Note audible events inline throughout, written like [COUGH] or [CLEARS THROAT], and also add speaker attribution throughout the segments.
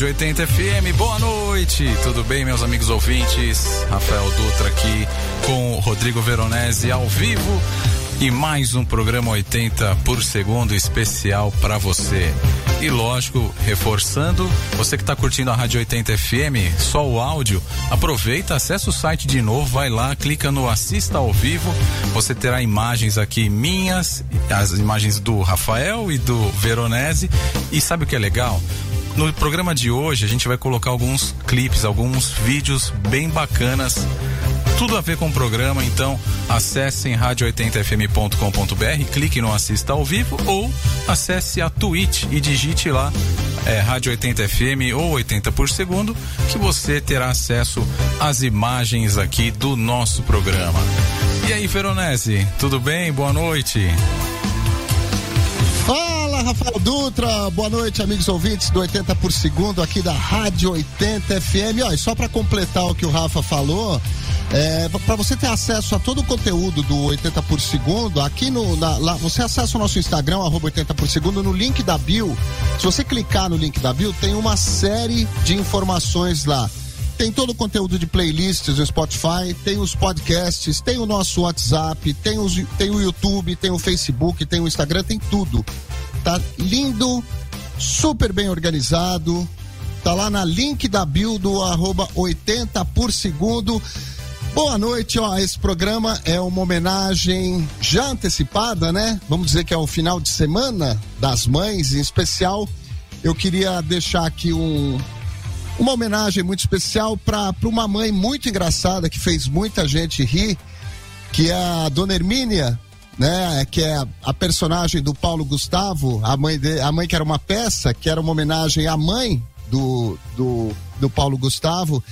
Speaker 1: Rádio 80 FM, boa noite. Tudo bem, meus amigos ouvintes? Rafael Dutra aqui com Rodrigo Veronese ao vivo e mais um programa 80 por segundo especial para você. E lógico, reforçando, você que está curtindo a Rádio 80 FM, só o áudio, aproveita, acessa o site de novo, vai lá, clica no assista ao vivo, você terá imagens aqui minhas, as imagens do Rafael e do Veronese. E sabe o que é legal? No programa de hoje a gente vai colocar alguns clipes, alguns vídeos bem bacanas tudo a ver com o programa, então acessem rádio80fm.com.br, clique no assista ao vivo ou acesse a Twitch e digite lá é, Rádio 80 FM ou 80 por segundo, que você terá acesso às imagens aqui do nosso programa. E aí, Veronese, tudo bem? Boa noite.
Speaker 2: Rafael Dutra. Boa noite, amigos ouvintes do 80 por segundo aqui da Rádio 80 FM. Olha, só para completar o que o Rafa falou, é, para você ter acesso a todo o conteúdo do 80 por segundo, aqui no. Na, lá, você acessa o nosso Instagram, arroba 80 por segundo, no link da Bio. Se você clicar no link da Bio, tem uma série de informações lá. Tem todo o conteúdo de playlists no Spotify, tem os podcasts, tem o nosso WhatsApp, tem, os, tem o YouTube, tem o Facebook, tem o Instagram, tem tudo. Tá lindo, super bem organizado. Tá lá na link da Bio do arroba 80 por segundo. Boa noite, ó. Esse programa é uma homenagem já antecipada, né? Vamos dizer que é o final de semana das mães, em especial. Eu queria deixar aqui um, uma homenagem muito especial para uma mãe muito engraçada que fez muita gente rir, que é a Dona Hermínia, né? Que é a personagem do Paulo Gustavo, a mãe, de, a mãe que era uma peça, que era uma homenagem à mãe do, do, do Paulo Gustavo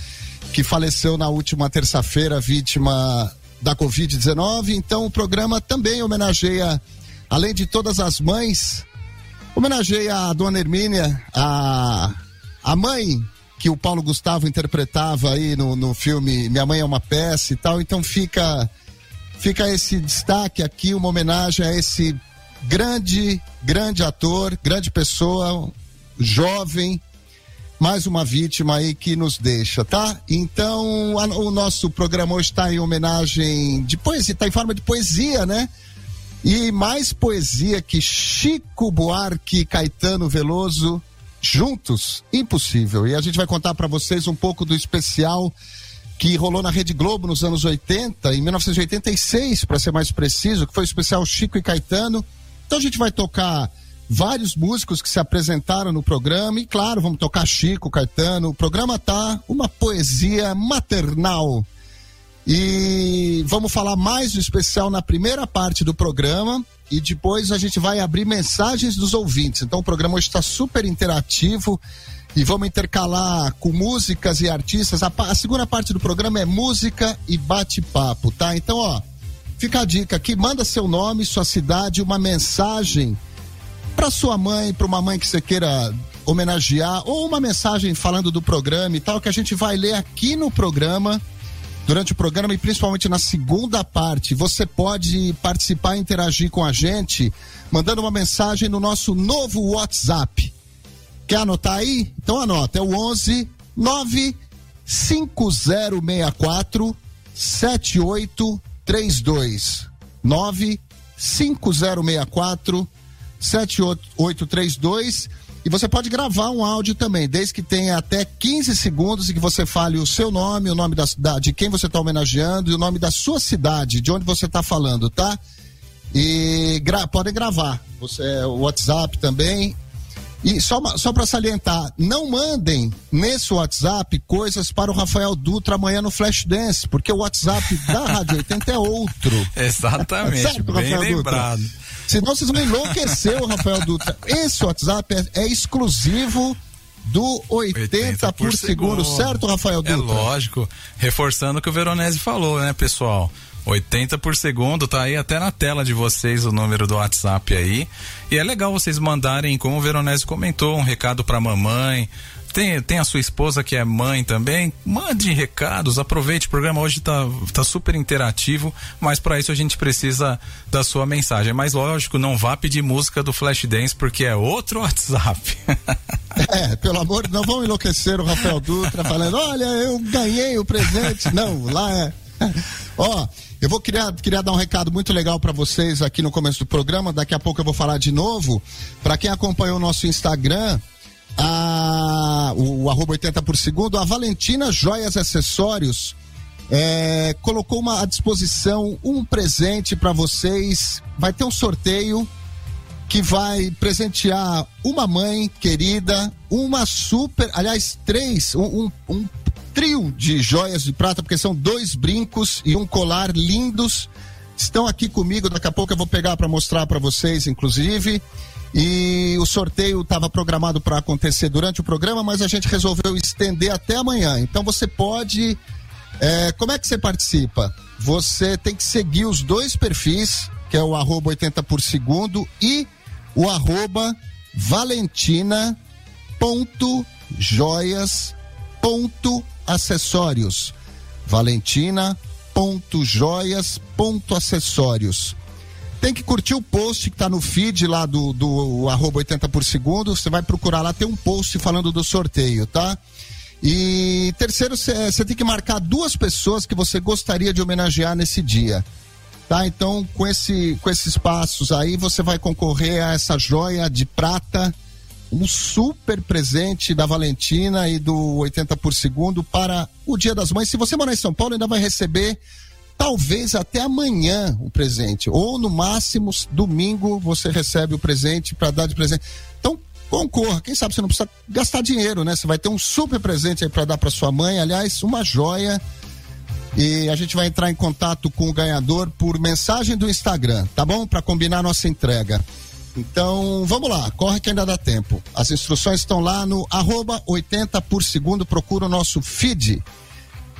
Speaker 2: que faleceu na última terça-feira, vítima da Covid-19. Então, o programa também homenageia, além de todas as mães, homenageia a dona Hermínia, a, a mãe que o Paulo Gustavo interpretava aí no, no filme Minha Mãe é uma Peça e tal. Então, fica, fica esse destaque aqui, uma homenagem a esse grande, grande ator, grande pessoa, jovem, mais uma vítima aí que nos deixa, tá? Então, a, o nosso programa hoje está em homenagem de poesia, está em forma de poesia, né? E mais poesia que Chico Buarque e Caetano Veloso juntos, impossível. E a gente vai contar para vocês um pouco do especial que rolou na Rede Globo nos anos 80, em 1986, para ser mais preciso, que foi o especial Chico e Caetano. Então a gente vai tocar vários músicos que se apresentaram no programa e claro, vamos tocar Chico, Caetano. O programa tá uma poesia maternal. E vamos falar mais do especial na primeira parte do programa e depois a gente vai abrir mensagens dos ouvintes. Então o programa hoje está super interativo e vamos intercalar com músicas e artistas. A, a segunda parte do programa é música e bate-papo, tá? Então, ó, fica a dica aqui, manda seu nome, sua cidade, uma mensagem para sua mãe, para uma mãe que você queira homenagear, ou uma mensagem falando do programa e tal, que a gente vai ler aqui no programa, durante o programa e principalmente na segunda parte. Você pode participar e interagir com a gente, mandando uma mensagem no nosso novo WhatsApp. Quer anotar aí? Então anota, é o 11 95064 7832. 95064 7832 e você pode gravar um áudio também, desde que tenha até 15 segundos e que você fale o seu nome, o nome da, cidade de quem você está homenageando e o nome da sua cidade, de onde você está falando, tá? E gra podem gravar. Você, o WhatsApp também. E só, só para salientar, não mandem nesse WhatsApp coisas para o Rafael Dutra amanhã no Flash Dance, porque o WhatsApp da Rádio 80 é outro. [LAUGHS]
Speaker 1: Exatamente, certo, bem Rafael lembrado. Dutra?
Speaker 2: Senão vocês vão enlouquecer o Rafael Dutra. Esse WhatsApp é, é exclusivo do 80, 80 por, por segundo, segundo, certo, Rafael Dutra?
Speaker 1: É lógico. Reforçando o que o Veronese falou, né, pessoal? 80 por segundo, tá aí até na tela de vocês o número do WhatsApp aí. E é legal vocês mandarem, como o Veronese comentou, um recado pra mamãe, tem, tem a sua esposa que é mãe também, mande recados, aproveite, o programa hoje está tá super interativo, mas para isso a gente precisa da sua mensagem. Mas lógico, não vá pedir música do Flash Dance porque é outro WhatsApp. [LAUGHS]
Speaker 2: É, pelo amor de não vão enlouquecer o Rafael Dutra falando, olha, eu ganhei o presente. Não, lá é. Ó, eu vou querer, queria dar um recado muito legal para vocês aqui no começo do programa. Daqui a pouco eu vou falar de novo. Para quem acompanhou o nosso Instagram, a, o, o arroba 80 por segundo, a Valentina Joias Acessórios é, colocou uma, à disposição um presente para vocês. Vai ter um sorteio que vai presentear uma mãe querida, uma super, aliás, três, um, um, um trio de joias de prata, porque são dois brincos e um colar lindos. Estão aqui comigo, daqui a pouco eu vou pegar para mostrar para vocês, inclusive. E o sorteio estava programado para acontecer durante o programa, mas a gente resolveu estender até amanhã. Então você pode. É, como é que você participa? Você tem que seguir os dois perfis, que é o arroba 80 por segundo e o arroba valentina.joias.acessórios. Valentina.joias.acessórios. Tem que curtir o post que está no feed lá do, do arroba 80 por segundo. Você vai procurar lá, tem um post falando do sorteio, tá? E terceiro, você tem que marcar duas pessoas que você gostaria de homenagear nesse dia. Tá? Então, com, esse, com esses passos aí, você vai concorrer a essa joia de prata, um super presente da Valentina e do 80 por segundo para o Dia das Mães. Se você morar em São Paulo, ainda vai receber talvez até amanhã o presente, ou no máximo domingo você recebe o presente para dar de presente. Então, concorra. Quem sabe você não precisa gastar dinheiro, né? Você vai ter um super presente aí para dar para sua mãe, aliás, uma joia e a gente vai entrar em contato com o ganhador por mensagem do Instagram, tá bom? Para combinar nossa entrega. Então, vamos lá, corre que ainda dá tempo. As instruções estão lá no arroba 80 por segundo, procura o nosso feed.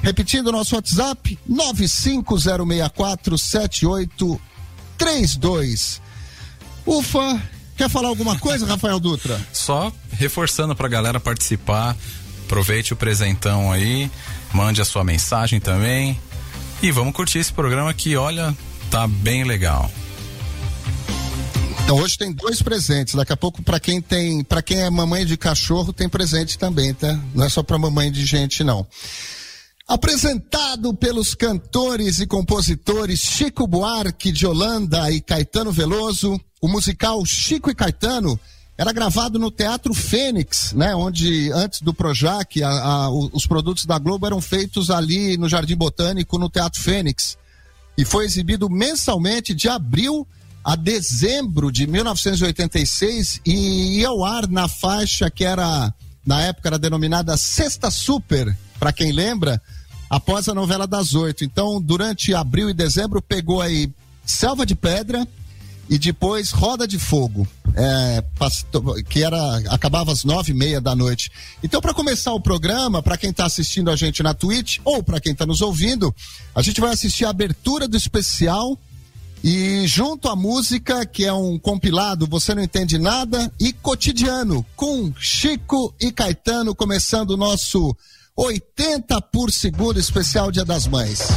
Speaker 2: Repetindo o nosso WhatsApp, 950647832. Ufa, quer falar alguma coisa, [LAUGHS] Rafael Dutra?
Speaker 1: Só reforçando para a galera participar, aproveite o presentão aí mande a sua mensagem também. E vamos curtir esse programa que, olha, tá bem legal.
Speaker 2: Então hoje tem dois presentes. Daqui a pouco para quem tem, para quem é mamãe de cachorro tem presente também, tá? Não é só para mamãe de gente não. Apresentado pelos cantores e compositores Chico Buarque de Holanda e Caetano Veloso, o musical Chico e Caetano era gravado no Teatro Fênix, né? Onde antes do Projac, a, a, os produtos da Globo eram feitos ali no Jardim Botânico, no Teatro Fênix. E foi exibido mensalmente de abril a dezembro de 1986 e ia ao ar na faixa que era, na época, era denominada Sexta Super, para quem lembra, após a novela das oito. Então, durante abril e dezembro, pegou aí Selva de Pedra, e depois Roda de Fogo, é, que era acabava às nove e meia da noite. Então, para começar o programa, para quem está assistindo a gente na Twitch ou para quem está nos ouvindo, a gente vai assistir a abertura do especial e junto à música, que é um compilado Você Não Entende Nada, e Cotidiano, com Chico e Caetano, começando o nosso 80 por segundo especial Dia das Mães.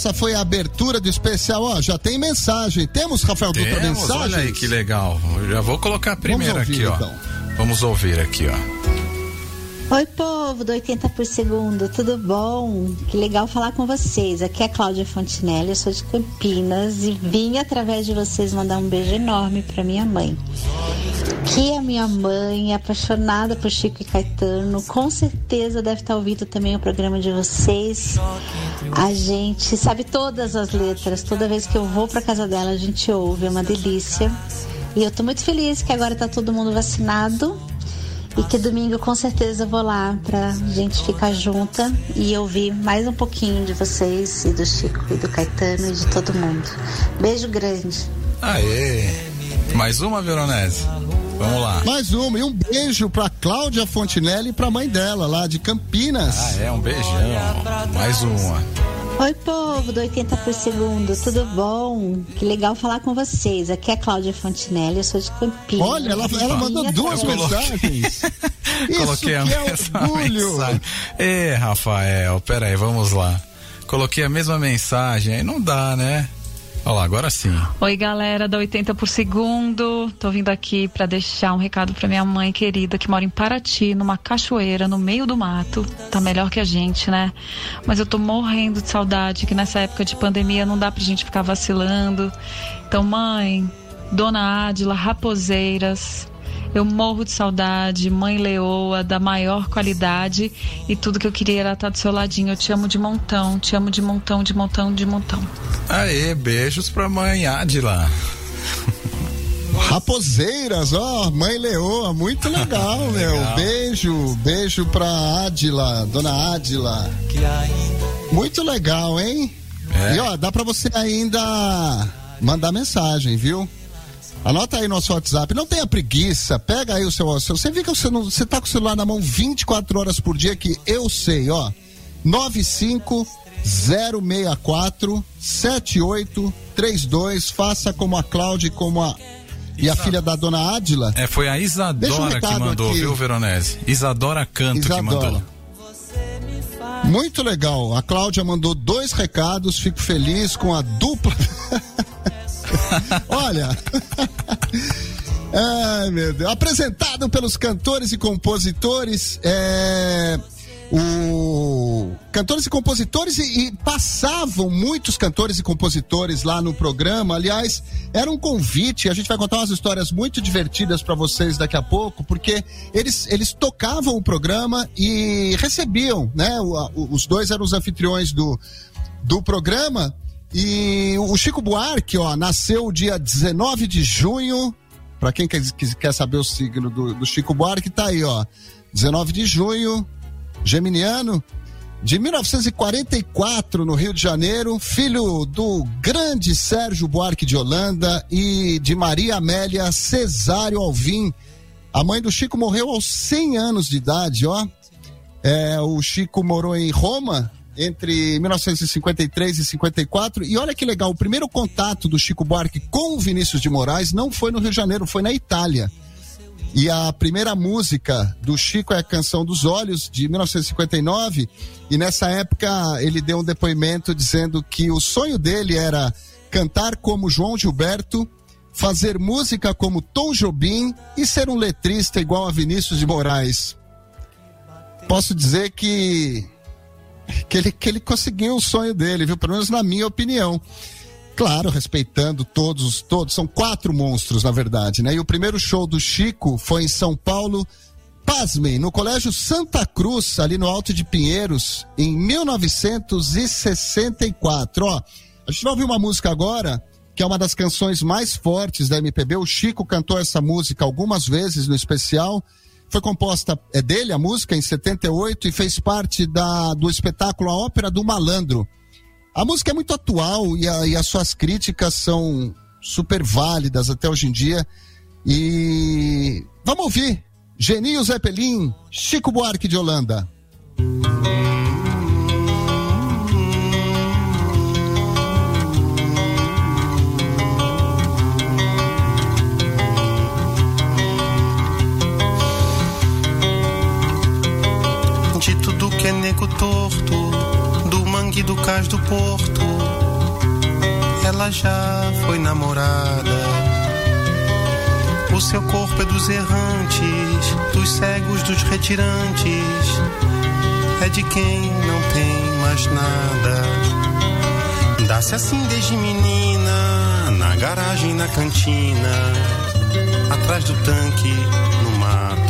Speaker 2: Essa foi a abertura do especial. Ó, já tem mensagem. Temos, Rafael Dutra,
Speaker 1: Temos,
Speaker 2: mensagem?
Speaker 1: olha aí que legal. Eu já vou colocar a primeira
Speaker 2: ouvir,
Speaker 1: aqui, ó.
Speaker 2: então.
Speaker 1: Vamos ouvir aqui, ó.
Speaker 3: Oi, povo do 80 por segundo, tudo bom? Que legal falar com vocês. Aqui é a Cláudia Fontinelli, eu sou de Campinas e vim através de vocês mandar um beijo enorme para minha mãe. Que a minha mãe, apaixonada por Chico e Caetano, com certeza deve estar ouvindo também o programa de vocês. A gente sabe todas as letras, toda vez que eu vou para casa dela a gente ouve, é uma delícia. E eu tô muito feliz que agora tá todo mundo vacinado e que domingo com certeza eu vou lá pra gente ficar junta e ouvir mais um pouquinho de vocês e do Chico e do Caetano e de todo mundo. Beijo grande.
Speaker 1: Aê! Mais uma, Veronese? Vamos lá.
Speaker 2: Mais uma. E um beijo pra Cláudia Fontinelli e pra mãe dela, lá de Campinas.
Speaker 1: Ah, é, um beijão. Mais uma.
Speaker 3: Oi, povo do 80 por segundo, tudo bom? Que legal falar com vocês. Aqui é a Cláudia Fontinelli, eu sou de Campinas.
Speaker 2: Olha, ela, ela mandou duas mensagens. [LAUGHS] Isso
Speaker 1: Coloquei a
Speaker 2: que é
Speaker 1: mesma
Speaker 2: orgulho.
Speaker 1: mensagem. Ê, Rafael, peraí, vamos lá. Coloquei a mesma mensagem, aí não dá, né? Olha lá, agora sim.
Speaker 4: Oi, galera da 80 por segundo. Tô vindo aqui para deixar um recado para minha mãe querida que mora em Paraty, numa cachoeira no meio do mato. Tá melhor que a gente, né? Mas eu tô morrendo de saudade que nessa época de pandemia não dá pra gente ficar vacilando. Então, mãe, Dona Ádila, Raposeiras, eu morro de saudade, mãe leoa, da maior qualidade e tudo que eu queria era estar do seu ladinho. Eu te amo de montão, te amo de montão, de montão, de montão.
Speaker 1: Aê, beijos pra mãe Adila.
Speaker 2: Raposeiras, ó, mãe Leoa, muito [LAUGHS] legal, meu.
Speaker 1: Legal.
Speaker 2: Beijo, beijo pra Adila, dona Adila. Muito legal, hein?
Speaker 1: É.
Speaker 2: E ó, dá pra você ainda mandar mensagem, viu? Anota aí nosso WhatsApp. Não tenha preguiça. Pega aí o seu. seu- Você vê que você, não, você tá com o celular na mão 24 horas por dia, que eu sei, ó. 95064 7832. Faça como a Cláudia e como a e a filha da dona Ádila.
Speaker 1: É, foi a Isadora um que mandou, aqui. viu, Veronese? Isadora Canto Isadora. que mandou.
Speaker 2: Muito legal. A Cláudia mandou dois recados, fico feliz com a dupla. [LAUGHS] [LAUGHS] Olha. [LAUGHS] Ai, meu Deus. Apresentado pelos cantores e compositores, é o cantores e compositores e, e, passavam muitos cantores e compositores lá no programa. Aliás, era um convite. A gente vai contar umas histórias muito divertidas para vocês daqui a pouco, porque eles, eles tocavam o programa e recebiam, né? O, o, os dois eram os anfitriões do, do programa. E o Chico Buarque, ó, nasceu dia 19 de junho. Para quem quer, saber o signo do, do Chico Buarque, tá aí, ó. 19 de junho geminiano, de 1944 no Rio de Janeiro, filho do grande Sérgio Buarque de Holanda e de Maria Amélia Cesário Alvim. A mãe do Chico morreu aos 100 anos de idade, ó. É, o Chico morou em Roma entre 1953 e 54 e olha que legal, o primeiro contato do Chico Buarque com o Vinícius de Moraes não foi no Rio de Janeiro, foi na Itália. E a primeira música do Chico é a Canção dos Olhos, de 1959. E nessa época ele deu um depoimento dizendo que o sonho dele era cantar como João Gilberto, fazer música como Tom Jobim e ser um letrista igual a Vinícius de Moraes. Posso dizer que que ele, que ele conseguiu o sonho dele, viu? Pelo menos na minha opinião. Claro, respeitando todos, todos. São quatro monstros, na verdade, né? E o primeiro show do Chico foi em São Paulo, pasmem, no Colégio Santa Cruz, ali no Alto de Pinheiros, em 1964. Ó, a gente vai ouvir uma música agora, que é uma das canções mais fortes da MPB. O Chico cantou essa música algumas vezes no especial. Foi composta, é dele a música, em 78, e fez parte da, do espetáculo A Ópera do Malandro a música é muito atual e, a, e as suas críticas são super válidas até hoje em dia. E vamos ouvir Geninho Zeppelin, Chico Buarque de Holanda.
Speaker 5: De que é nego torto mangue do cais do porto. Ela já foi namorada. O seu corpo é dos errantes, dos cegos, dos retirantes. É de quem não tem mais nada. Dá-se assim desde menina, na garagem, na cantina, atrás do tanque, no mato.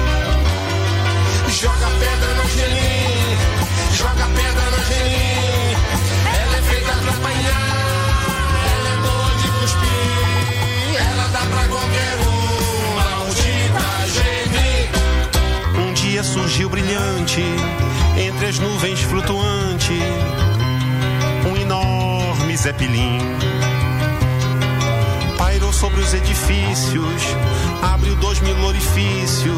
Speaker 6: Joga pedra no gelinho, joga pedra ela é feita pra apanhar, ela é boa de cuspir, ela dá pra qualquer um, maldita
Speaker 5: Um dia surgiu brilhante, entre as nuvens flutuante, um enorme zeppelin. Pairou sobre os edifícios, abriu dois mil orifícios,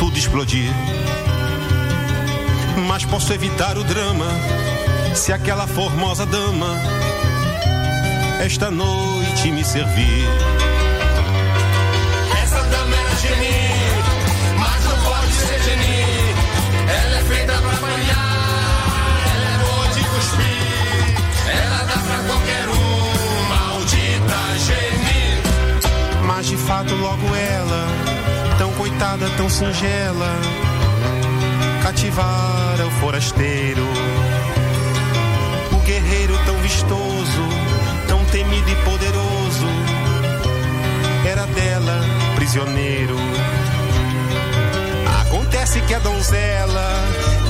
Speaker 5: tudo explodir mas posso evitar o drama se aquela formosa dama esta noite me servir. Tão singela, cativara o forasteiro. O guerreiro tão vistoso, tão temido e poderoso, era dela prisioneiro. Acontece que a donzela,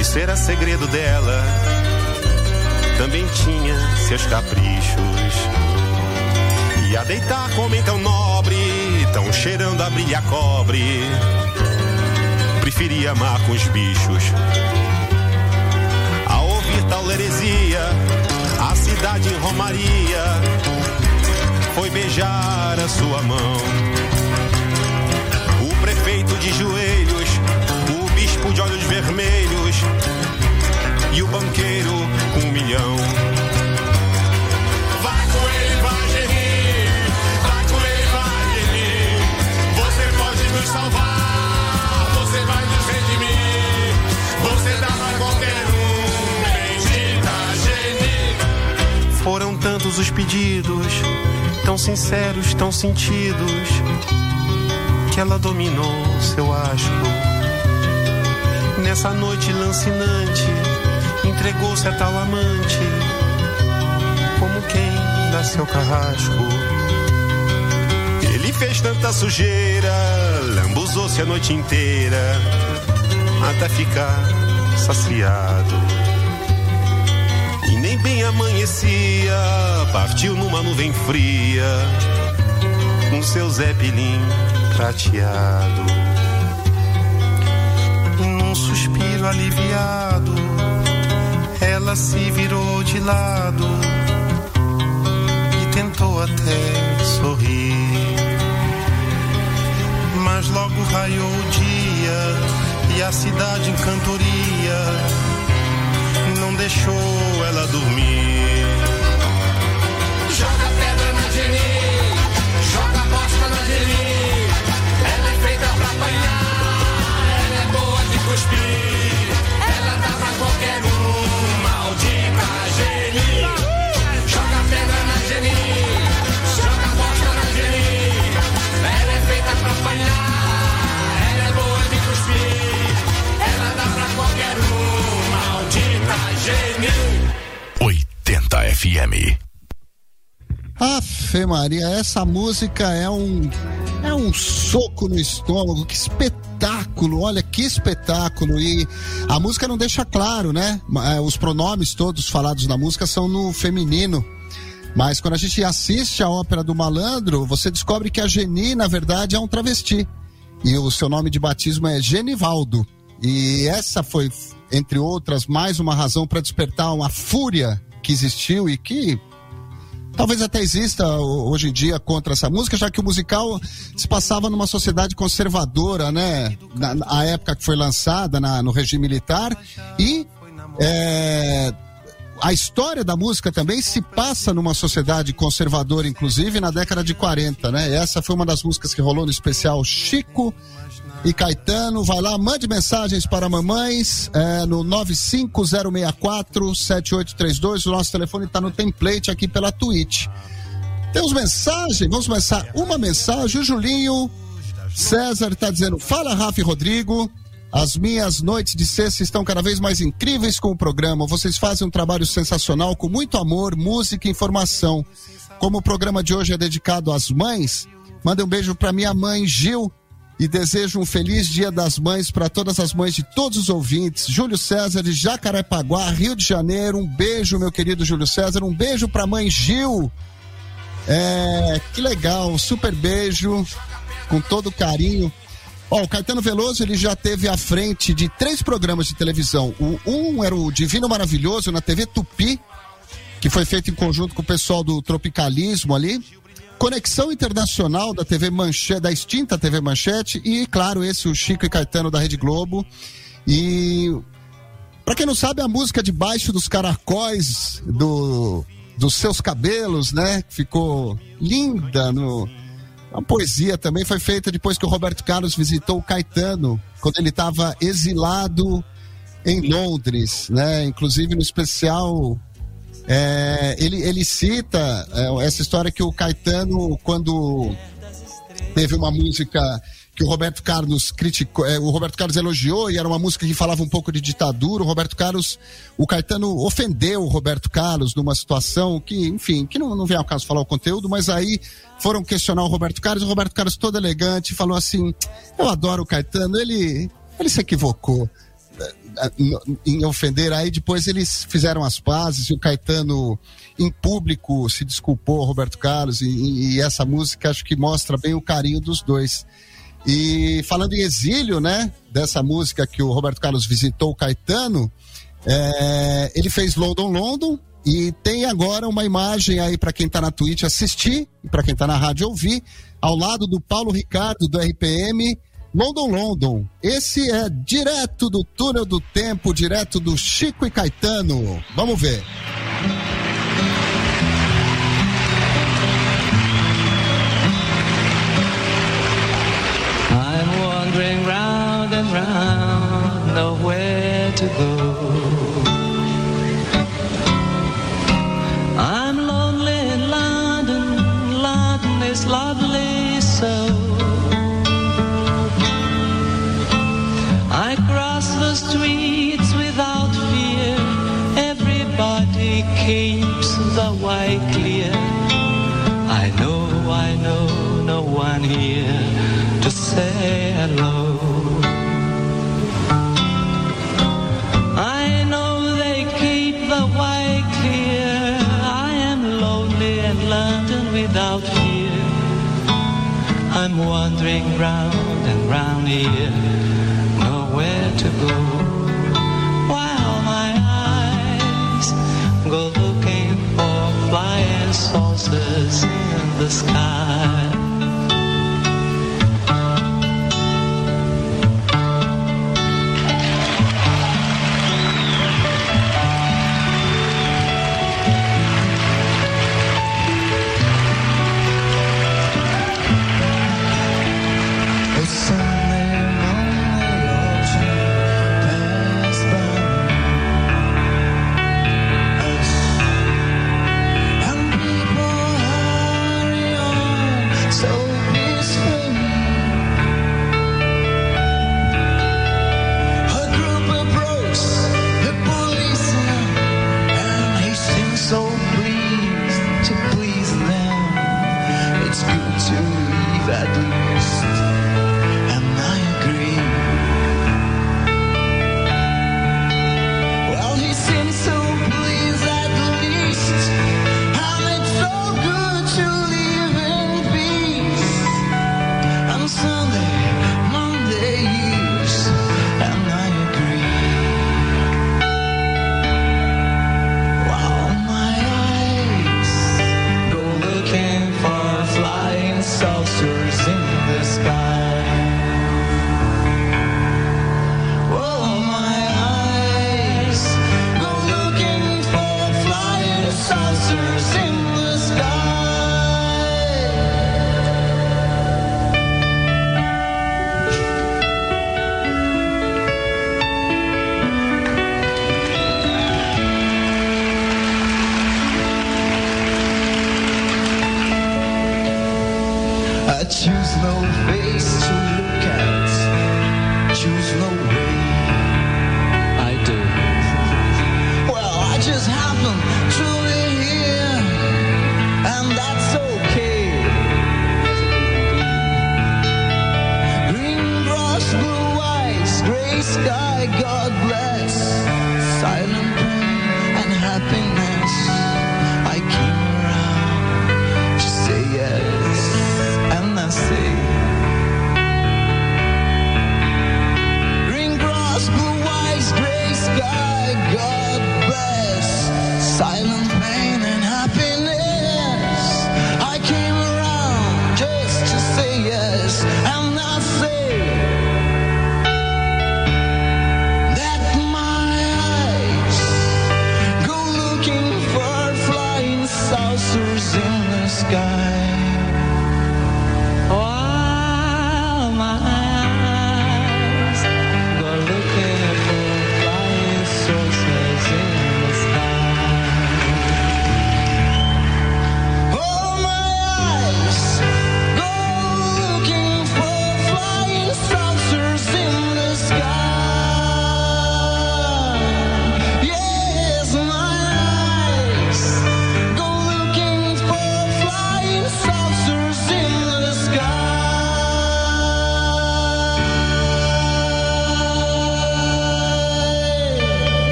Speaker 5: isso era segredo dela, também tinha seus caprichos. E a deitar com homem tão nobre, tão cheirando a brilha cobre, preferia amar com os bichos. Ao ouvir tal heresia, a cidade em Romaria foi beijar a sua mão. O prefeito de joelhos, o bispo de olhos vermelhos e o banqueiro com um milhão.
Speaker 6: Salvar. Você vai nos redimir. Você dá pra qualquer um. Bendita Geni.
Speaker 5: Foram tantos os pedidos, tão sinceros, tão sentidos, que ela dominou seu asco. Nessa noite lancinante, entregou-se a tal amante, como quem dá seu carrasco. Fez tanta sujeira, lambuzou-se a noite inteira, até ficar saciado. E nem bem amanhecia, partiu numa nuvem fria, com seu zeppelin prateado. Num suspiro aliviado, ela se virou de lado e tentou até sorrir. Mas logo raiou o dia e a cidade em cantoria não deixou ela dormir.
Speaker 6: Joga pedra na Geni. Joga bosta na Geni. Ela é feita pra apanhar. Ela é boa de cuspir. Ela dá pra qualquer um. Maldita Geni. Joga pedra na Geni. Joga bosta na Geni. Ela é feita pra apanhar. Cuspir. Ela dá pra qualquer um. Maldita Geni.
Speaker 7: 80 FM.
Speaker 2: Afe Maria, essa música é um é um soco no estômago, que espetáculo, olha que espetáculo e a música não deixa claro, né? Eh, Os pronomes todos falados na música são no feminino. Mas quando a gente assiste a ópera do malandro, você descobre que a Geni, na verdade, é um travesti. E o seu nome de batismo é Genivaldo. E essa foi, entre outras, mais uma razão para despertar uma fúria que existiu e que talvez até exista ho- hoje em dia contra essa música, já que o musical se passava numa sociedade conservadora, né? Na, na época que foi lançada na- no regime militar e é, a história da música também se passa numa sociedade conservadora, inclusive na década de 40, né? Essa foi uma das músicas que rolou no especial Chico e Caetano. Vai lá, mande mensagens para mamães é, no 950647832. O nosso telefone está no template aqui pela Twitch. Temos mensagem? Vamos começar uma mensagem. O Julinho César está dizendo: Fala, Rafa e Rodrigo. As minhas noites de sexta estão cada vez mais incríveis com o programa. Vocês fazem um trabalho sensacional com muito amor, música e informação. Como o programa de hoje é dedicado às mães, manda um beijo para minha mãe Gil e desejo um feliz Dia das Mães para todas as mães de todos os ouvintes. Júlio César de Jacarepaguá, Rio de Janeiro. Um beijo, meu querido Júlio César. Um beijo para mãe Gil. É, que legal, super beijo, com todo carinho. Ó, o Caetano Veloso ele já teve à frente de três programas de televisão. O um era o Divino Maravilhoso na TV Tupi, que foi feito em conjunto com o pessoal do Tropicalismo ali. Conexão Internacional da TV Manchete, da extinta TV Manchete e, claro, esse o Chico e Caetano da Rede Globo. E Pra quem não sabe, a música debaixo dos caracóis do, dos seus cabelos, né? Ficou linda no. A poesia também foi feita depois que o Roberto Carlos visitou o Caetano, quando ele estava exilado em Londres, né? Inclusive no especial é, ele, ele cita é, essa história que o Caetano, quando teve uma música que o Roberto Carlos criticou, é, o Roberto Carlos elogiou e era uma música que falava um pouco de ditadura. O Roberto Carlos, o Caetano ofendeu o Roberto Carlos numa situação que, enfim, que não, não vem ao caso falar o conteúdo, mas aí foram questionar o Roberto Carlos. O Roberto Carlos, todo elegante, falou assim: Eu adoro o Caetano, ele, ele se equivocou eh, em ofender. Aí depois eles fizeram as pazes e o Caetano, em público, se desculpou Roberto Carlos. E, e essa música acho que mostra bem o carinho dos dois. E falando em exílio, né? Dessa música que o Roberto Carlos visitou o Caetano, é, ele fez London London e tem agora uma imagem aí para quem está na Twitch assistir e para quem está na rádio ouvir, ao lado do Paulo Ricardo do RPM. London London, esse é direto do túnel do tempo, direto do Chico e Caetano. Vamos ver.
Speaker 8: Nowhere to go. I'm lonely in London, London is lovely so. I cross the streets without fear, everybody keeps the way clear. I know, I know, no one here to say hello. I'm wandering round and round here, nowhere to go. While my eyes go looking for flying saucers in the sky.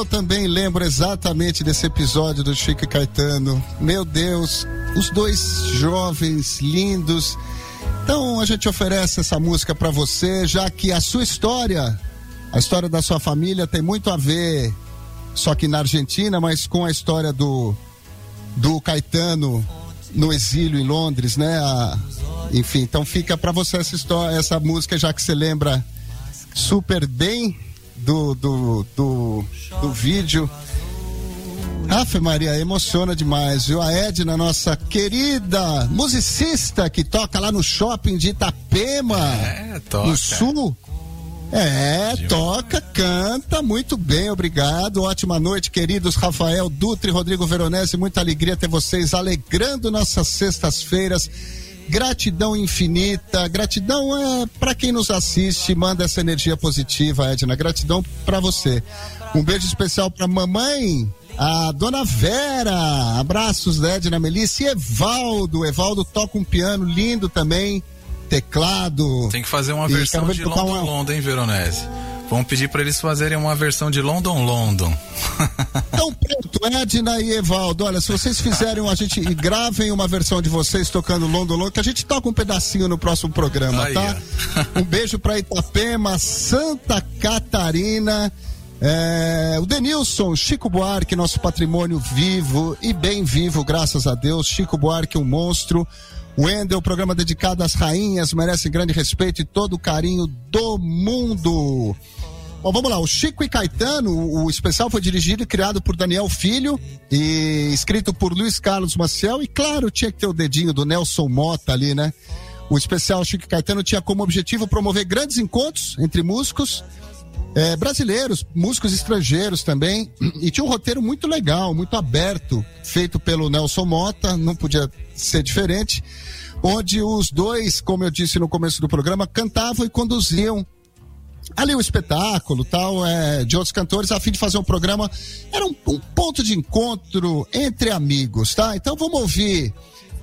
Speaker 2: Eu também lembro exatamente desse episódio do Chico e Caetano. Meu Deus, os dois jovens lindos. Então a gente oferece essa música para você, já que a sua história, a história da sua família tem muito a ver, só que na Argentina, mas com a história do do Caetano no exílio em Londres, né? A, enfim, então fica para você essa história, essa música, já que você lembra super bem do, do, do, do vídeo. Afe Maria, emociona demais, viu? A Edna, nossa querida musicista que toca lá no shopping de Itapema,
Speaker 1: É, toca.
Speaker 2: no sul. É, toca, canta, muito bem, obrigado. Ótima noite, queridos Rafael Dutra e Rodrigo Veronese. Muita alegria ter vocês alegrando nossas sextas-feiras. Gratidão infinita, gratidão é para quem nos assiste, manda essa energia positiva, Edna. Gratidão para você. Um beijo especial para mamãe, a dona Vera. Abraços, Edna Melissa e Evaldo. Evaldo toca um piano lindo também, teclado.
Speaker 1: Tem que fazer uma
Speaker 2: E
Speaker 1: versão de London
Speaker 2: uma-
Speaker 1: London, hein, Veronese? Vamos pedir para eles fazerem uma versão de London London. [LAUGHS]
Speaker 2: Então pronto, Edna e Evaldo, olha, se vocês fizerem, a gente e gravem uma versão de vocês tocando London London, que a gente toca um pedacinho no próximo programa,
Speaker 1: Aí,
Speaker 2: tá? Um beijo pra Itapema, Santa Catarina. é, o Denilson, Chico Buarque, nosso patrimônio vivo e bem vivo, graças a Deus. Chico Buarque, um monstro. O Wendel, programa dedicado às rainhas, merece grande respeito e todo o carinho do mundo. Bom, vamos lá. O Chico e Caetano, o especial foi dirigido e criado por Daniel Filho e escrito por Luiz Carlos Maciel. E claro, tinha que ter o dedinho do Nelson Mota ali, né? O especial Chico e Caetano tinha como objetivo promover grandes encontros entre músicos eh, brasileiros, músicos estrangeiros também. E tinha um roteiro muito legal, muito aberto, feito pelo Nelson Mota, não podia ser diferente. Onde os dois, como eu disse no começo do programa, cantavam e conduziam ali o espetáculo tal é, de outros cantores a fim de fazer um programa. Era um, um ponto de encontro entre amigos tá? Então vamos ouvir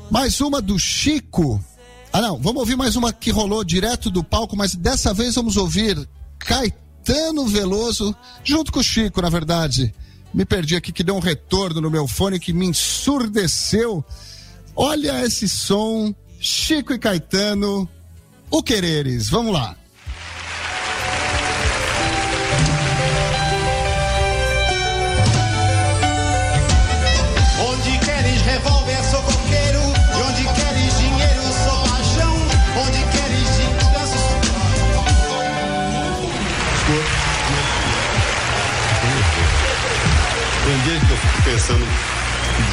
Speaker 2: mais uma do Chico. Ah não vamos ouvir mais uma que rolou direto do palco mas dessa vez vamos ouvir Caetano Veloso junto com o Chico na verdade. Me perdi aqui que deu um retorno no meu fone que me ensurdeceu. Olha esse som Chico e Caetano o Quereres. Vamos lá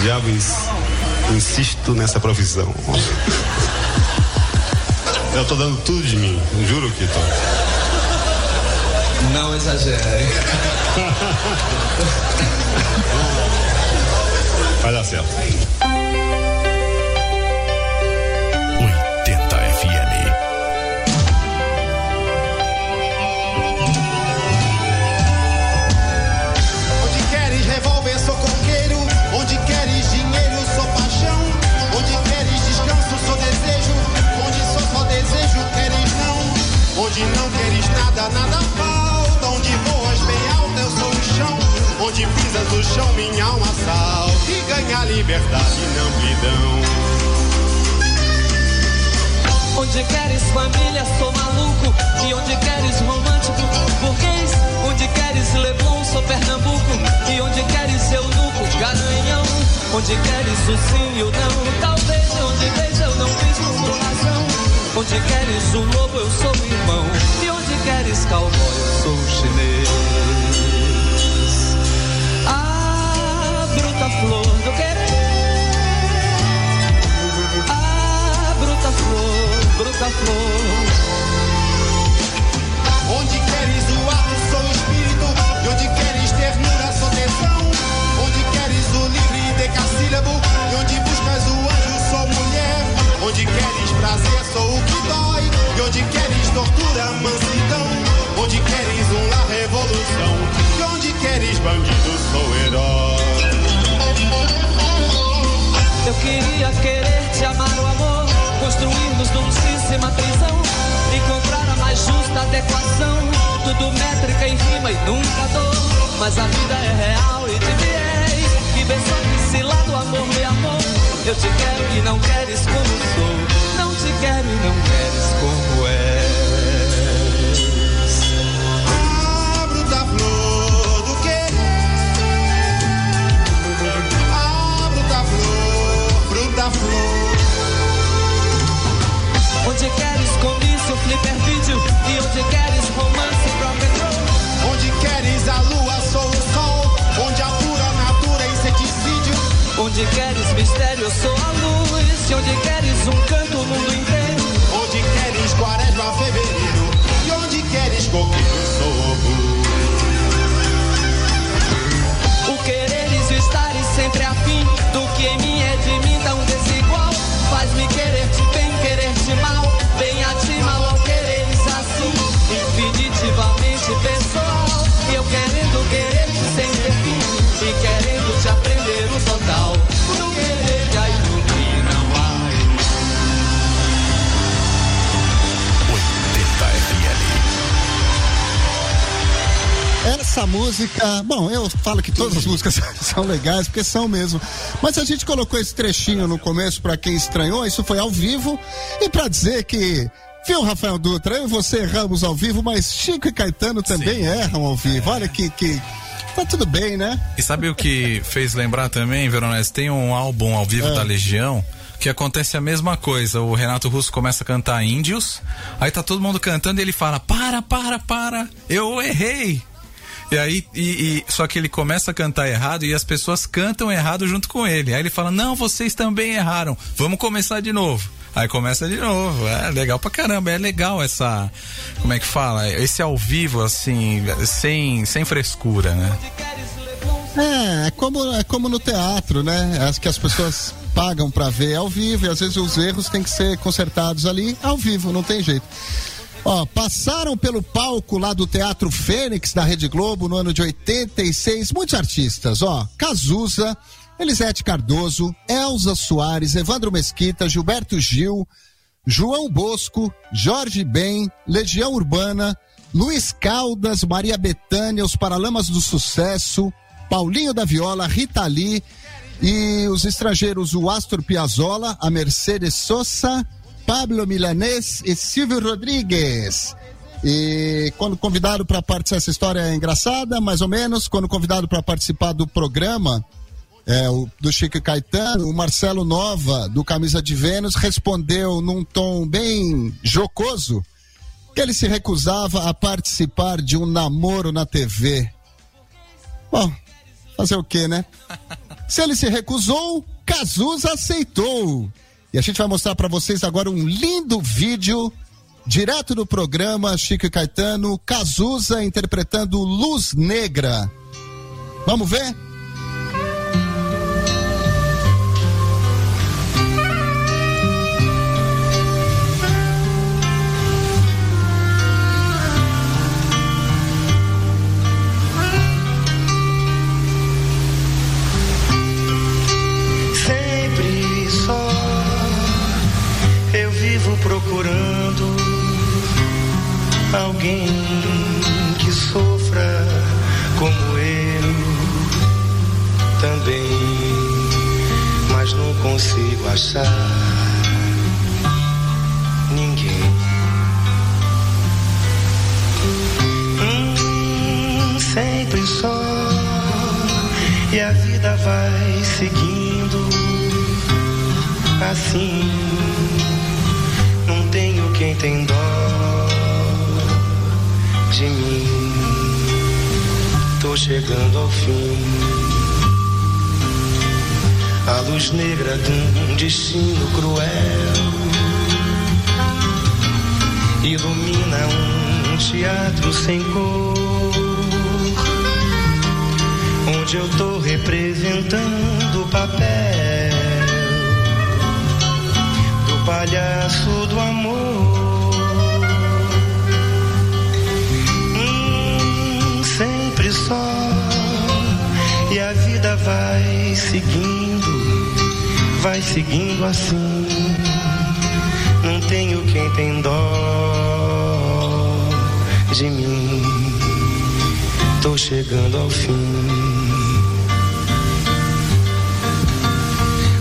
Speaker 7: diabo ins- insisto nessa profissão. Eu tô dando tudo de mim, juro que tô.
Speaker 9: Não exagere. [LAUGHS]
Speaker 7: Vai dar certo.
Speaker 5: Onde pisas o chão, minha alma salta. E ganha liberdade, não amplidão.
Speaker 9: Onde queres família, sou maluco. E onde queres romântico, burguês. Onde queres Leblon, sou Pernambuco. E onde queres eunuco, garanhão. Onde queres o sim e o não. Talvez onde vejo eu não fiz por razão. Onde queres o lobo, eu sou o irmão. E onde queres cowboy, eu sou o chinês. Bruta flor do querer. Ah, bruta flor, bruta flor.
Speaker 5: Onde queres o ato, sou espírito. E onde queres ternura, sou tesão. Onde queres o livre decassílabo. E onde buscas o anjo, sou mulher. Onde queres prazer, sou o que dói. E onde queres tortura, mansidão. Onde queres um lar, revolução. E onde queres bandido, sou herói.
Speaker 9: Eu queria querer te amar o amor, construir-nos dulcíssima prisão, encontrar a mais justa adequação, tudo métrica em rima e nunca dor. mas a vida é real e de viés. Que vê só desse lado, amor e amor. Eu te quero e não queres como sou. Não te quero e não queres como és. Onde queres comício, flipper vídeo e onde queres romance, rock and roll.
Speaker 5: Onde queres a lua, sou o sol. Onde a pura natura é inseticídio.
Speaker 9: Onde queres mistério, sou a luz. E onde queres um canto, o mundo inteiro.
Speaker 5: Onde queres quaresma, fevereiro. E onde queres coqueiro, sou
Speaker 9: O quereres e estares sempre afim do que em mim é de mim tão desigual. Faz-me querer te bem, querer te mal. Bem a ti, mal ao quereres assim. Infinitivamente pessoal. Eu querendo querer te sem ter fim. E querendo te aprender o total. No querer que aí no que não há.
Speaker 7: 80 FM.
Speaker 2: Essa música, bom, eu falo que todas as músicas [LAUGHS] são legais, porque são mesmo. Mas a gente colocou esse trechinho no começo para quem estranhou, isso foi ao vivo. E para dizer que, viu, Rafael Dutra, eu e você erramos ao vivo, mas Chico e Caetano também erram ao vivo. Olha que, que. Tá tudo bem, né?
Speaker 1: E sabe o que fez lembrar também, Veronese? Tem um álbum ao vivo
Speaker 2: É.
Speaker 1: da Legião que acontece a mesma coisa. O Renato Russo começa a cantar Índios, aí tá todo mundo cantando e ele fala: Para, para, para, eu errei. E aí, e, e- só que ele começa a cantar errado e as pessoas cantam errado junto com ele. Aí ele fala: Não, vocês também erraram, vamos começar de novo. Aí começa de novo. É legal pra caramba. É legal essa. Como é que fala? Esse ao vivo, assim, sem, sem frescura, né?
Speaker 2: É, é como, é como no teatro, né? As que as pessoas pagam pra ver ao vivo e às vezes os erros têm que ser consertados ali ao vivo, não tem jeito. Ó, passaram pelo palco lá do Teatro Fênix da Rede Globo no ano de 86 muitos artistas, ó, Cazuza, Elisete Cardoso, Elza Soares, Evandro Mesquita, Gilberto Gil, João Bosco, Jorge Ben, Legião Urbana, Luiz Caldas, Maria Bethânia, os Paralamas do Sucesso, Paulinho da Viola, Rita Lee e os estrangeiros, o Astor Piazzolla, a Mercedes Sosa, Pablo Milanês e Silvio Rodrigues. E quando convidado para participar, essa história é engraçada, mais ou menos, quando convidado para participar do programa, é, o, do Chico Caetano, o Marcelo Nova, do Camisa de Vênus, respondeu num tom bem jocoso que ele se recusava a participar de um namoro na TV. Bom, fazer o quê, né? [LAUGHS] Se ele se recusou, Cazuza aceitou. E a gente vai mostrar para vocês agora um lindo vídeo direto do programa Chico e Caetano, Cazuza interpretando Luz Negra. Vamos ver?
Speaker 10: Alguém que sofra como eu também, mas não consigo achar ninguém. Hum, sempre só e a vida vai seguindo assim. Não tenho quem tem dó de mim. Tô chegando ao fim. A luz negra de um destino cruel ilumina um teatro sem cor onde eu tô representando o papel do palhaço do amor. Sempre só e a vida vai seguindo, vai seguindo assim. Não tenho quem tem dó de mim. Tô chegando ao fim.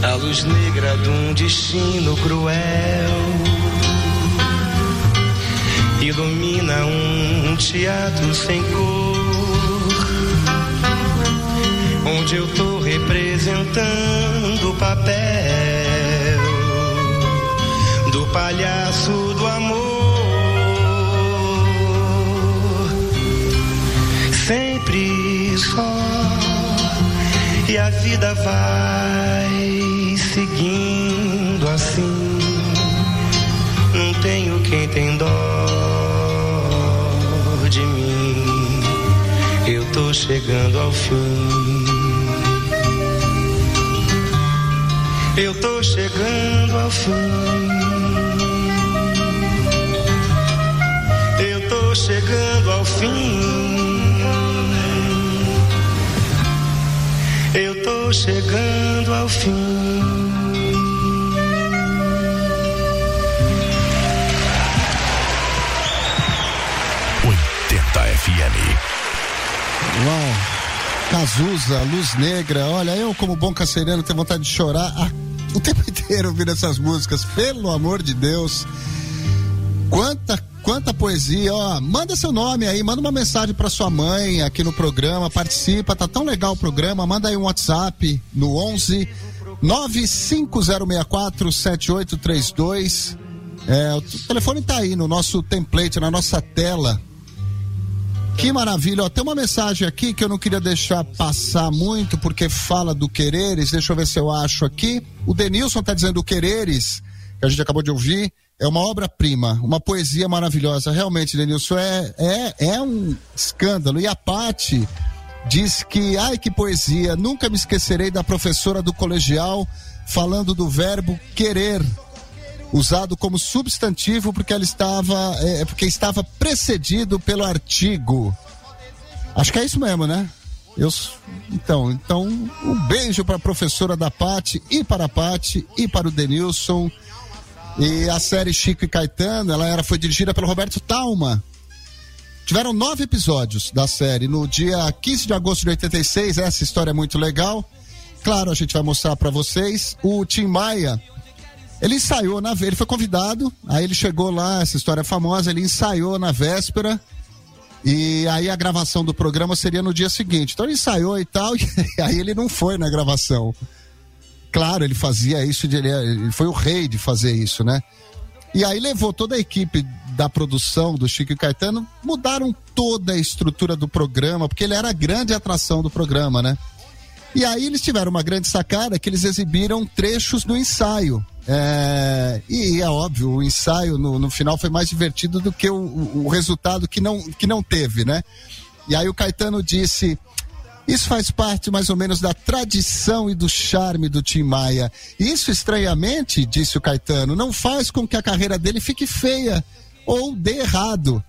Speaker 10: A luz negra de um destino cruel ilumina um teatro sem cor, onde eu tô representando o papel do palhaço do amor. Sempre só, e a vida vai seguindo assim. Não tenho quem tem dó de mim. Eu tô chegando ao fim. Eu tô chegando ao fim. Eu tô chegando ao fim. Eu tô chegando ao fim.
Speaker 7: 80 FM.
Speaker 2: Uau. Cazuza, Luz Negra. Olha, eu, como bom canceriano, tenho vontade de chorar ah, o tempo [LAUGHS] inteiro ouvindo essas músicas. Pelo amor de Deus. Quanta, quanta poesia. Ó, manda seu nome aí, manda uma mensagem para sua mãe aqui no programa. Participa, tá tão legal o programa. Manda aí um WhatsApp no 11 95064 7832. É, o telefone tá aí no nosso template, na nossa tela. Que maravilha, ó, tem uma mensagem aqui que eu não queria deixar passar muito, porque fala do Quereres, deixa eu ver se eu acho aqui. O Denilson tá dizendo o Quereres, que a gente acabou de ouvir, é uma obra-prima, uma poesia maravilhosa. Realmente, Denilson, é, é, é um escândalo. E a Pati diz que, ai que poesia, nunca me esquecerei da professora do colegial falando do verbo querer usado como substantivo porque ela estava é, porque estava precedido pelo artigo. Acho que é isso mesmo, né? Eu, então, então um beijo para a professora da Pati e para a Pati e para o Denilson. E a série Chico e Caetano, ela era, foi dirigida pelo Roberto Talma. Tiveram nove episódios da série. No dia 15 de agosto de 86, essa história é muito legal. Claro, a gente vai mostrar para vocês. O Tim Maia, ele ensaiou na ele foi convidado, aí ele chegou lá, essa história é famosa, ele ensaiou na véspera. E aí a gravação do programa seria no dia seguinte. Então ele ensaiou e tal, [LAUGHS] e aí ele não foi na gravação. Claro, ele fazia isso, ele, ele foi o rei de fazer isso, né? E aí levou toda a equipe da produção do Chico e Caetano, mudaram toda a estrutura do programa, porque ele era a grande atração do programa, né? E aí eles tiveram uma grande sacada que eles exibiram trechos do ensaio. É, e é óbvio, o ensaio no, no final foi mais divertido do que o, o, resultado que não, que não teve, né? E aí o Caetano disse: isso faz parte mais ou menos da tradição e do charme do Tim Maia. Isso, estranhamente, disse o Caetano, não faz com que a carreira dele fique feia ou dê errado.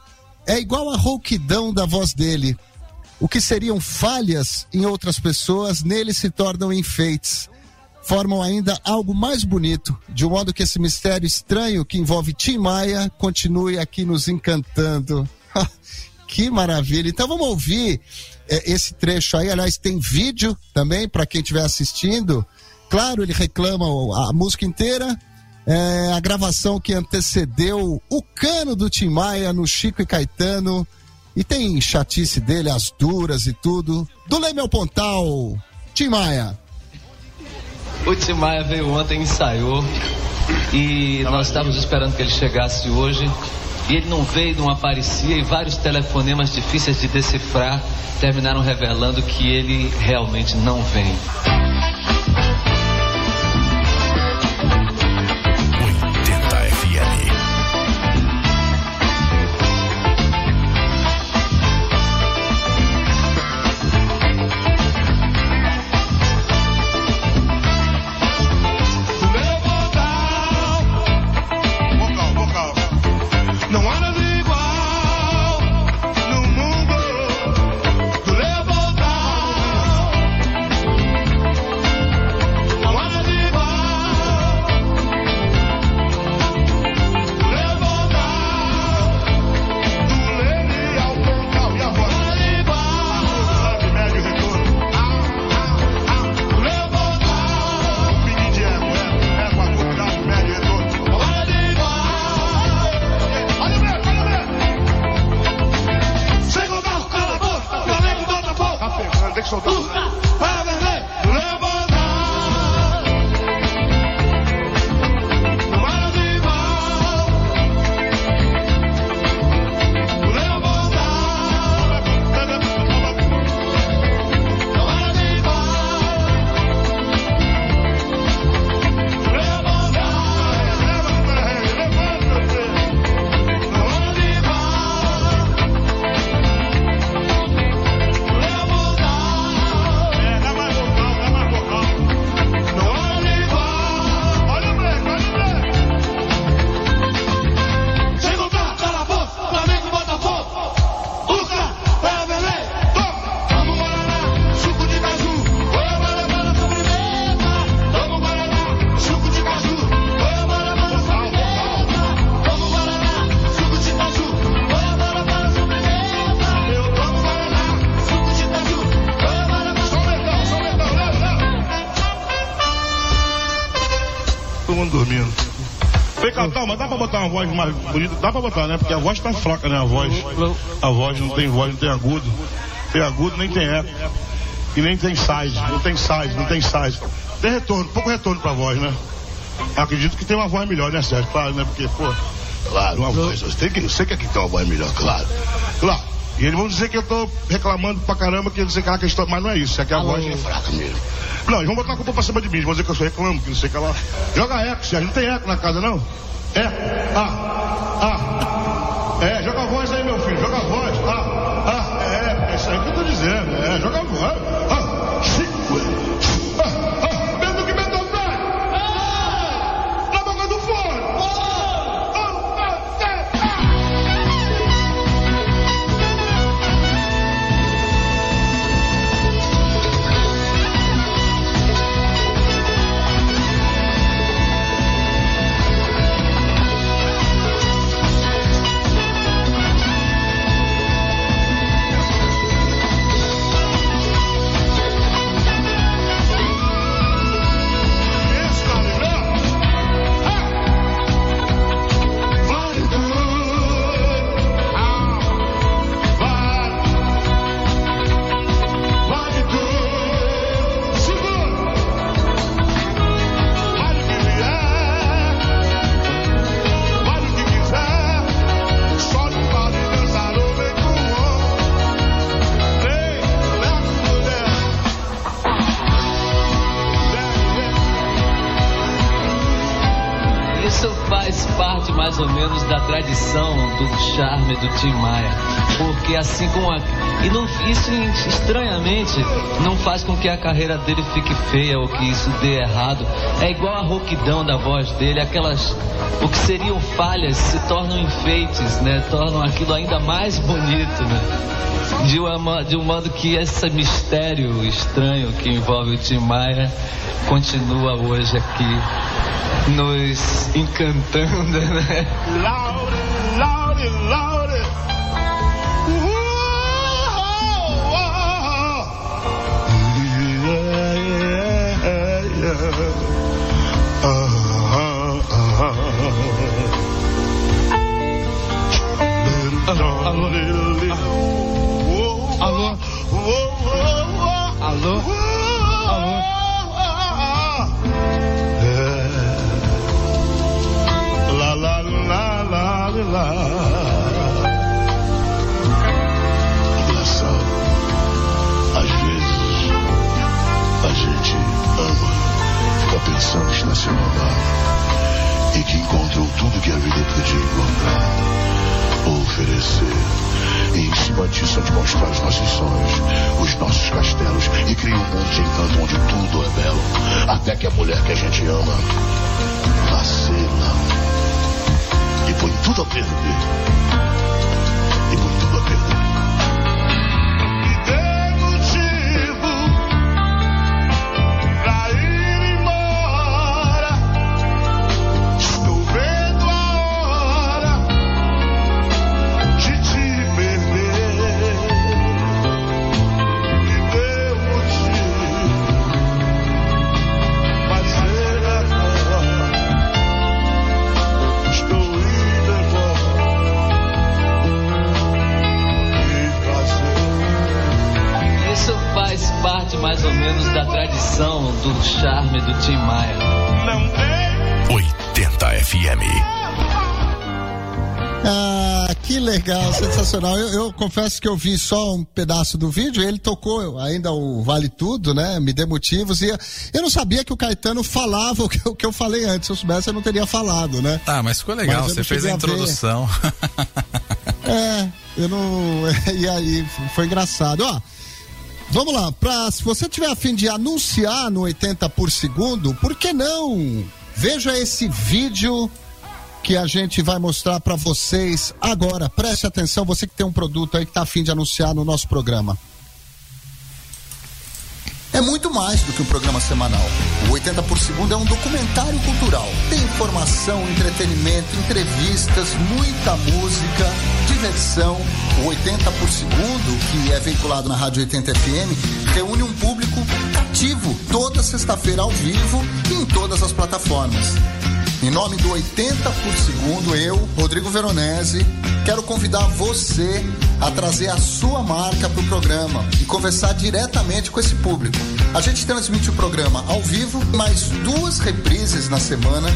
Speaker 2: É igual a rouquidão da voz dele. O que seriam falhas em outras pessoas, nele se tornam enfeites. Formam ainda algo mais bonito, de modo que esse mistério estranho que envolve Tim Maia continue aqui nos encantando. [LAUGHS] que maravilha! Então vamos ouvir é, esse trecho aí. Aliás, tem vídeo também para quem estiver assistindo. Claro, ele reclama a música inteira. É, a gravação que antecedeu o cano do Tim Maia no Chico e Caetano. E tem chatice dele, as duras e tudo. Do Leme ao Pontal, Tim Maia.
Speaker 11: O Tim Maia veio ontem, ensaiou. E nós estávamos esperando que ele chegasse hoje. E ele não veio, não aparecia. E vários telefonemas difíceis de decifrar terminaram revelando que ele realmente não vem.
Speaker 6: Não,
Speaker 12: mas dá pra botar uma voz mais bonita? Dá pra botar, né? Porque a voz tá fraca, né? A voz. A voz não tem voz, não tem agudo. Tem agudo, nem tem eco. E nem tem size. Não tem size, não tem size. Tem retorno, pouco retorno pra voz, né? Acredito que tem uma voz melhor, né, Sérgio? Claro, né? Porque, pô.
Speaker 13: Claro, uma voz. Você, tem que, você quer que tem uma voz melhor, claro.
Speaker 12: Claro. E eles vão dizer que eu tô reclamando pra caramba, que eles aquela questão. Mas não é isso, é que a voz é fraca mesmo. Não, eles vão botar a culpa pra cima de mim, vão dizer que eu sou reclamo, que não sei o que lá. Joga eco, Sérgio. Não tem eco na casa, não? Eco. Ah. Ah. É, joga a voz aí, meu filho. Joga a voz. Ah. Ah. É, é isso aí que eu tô dizendo. É, joga a voz.
Speaker 9: Tim Maia. Porque assim como a... E não, isso estranhamente não faz com que a carreira dele fique feia ou que isso dê errado. É igual a rouquidão da voz dele, aquelas. O que seriam falhas se tornam enfeites, né? Tornam aquilo ainda mais bonito, né? De, uma, de um modo que esse mistério estranho que envolve o Tim Maia continua hoje aqui nos encantando, [LAUGHS] né?
Speaker 12: Louder, louder, louder.
Speaker 14: Alô? Alô? Alô?
Speaker 12: La la.
Speaker 13: Engraçado. Às vezes, a gente ama, fica pensando que está sendo amado e que encontrou tudo que a vida podia encontrar ou oferecer. Em cima disso, a gente mostrar os nossos sonhos, os nossos castelos e cria um mundo de encanto onde tudo é belo. Até que a mulher que a gente ama vacila e tudo a perder.
Speaker 9: Menos da tradição do charme do Tim Maia.
Speaker 7: 80 FM.
Speaker 2: Ah, que legal, sensacional. Eu, eu confesso que eu vi só um pedaço do vídeo, ele tocou ainda o Vale Tudo, né? Me dê motivos. E eu não sabia que o Caetano falava o que, o que eu falei antes. Se eu soubesse, eu não teria falado, né?
Speaker 1: Ah, mas ficou legal,
Speaker 2: Mas
Speaker 1: você
Speaker 2: não
Speaker 1: fez a
Speaker 2: a
Speaker 1: introdução.
Speaker 2: É, eu não. [LAUGHS] E aí, foi engraçado. Ó, vamos lá. Pra, se você tiver a fim de anunciar no 80 por segundo, por que não? Veja esse vídeo que a gente vai mostrar pra vocês agora. Preste atenção, você que tem um produto aí que tá a fim de anunciar no nosso programa.
Speaker 15: É muito mais do que um programa semanal. O 80 por segundo é um documentário cultural. Tem informação, entretenimento, entrevistas, muita música, diversão. O 80 por segundo, que é veiculado na Rádio 80 FM, reúne um público cativo toda sexta-feira ao vivo e em todas as plataformas.
Speaker 16: Em nome do 80 por segundo, eu, Rodrigo Veronese, quero convidar você a trazer a sua marca para o programa e conversar diretamente com esse público. A gente transmite o programa ao vivo, mais duas reprises na semana.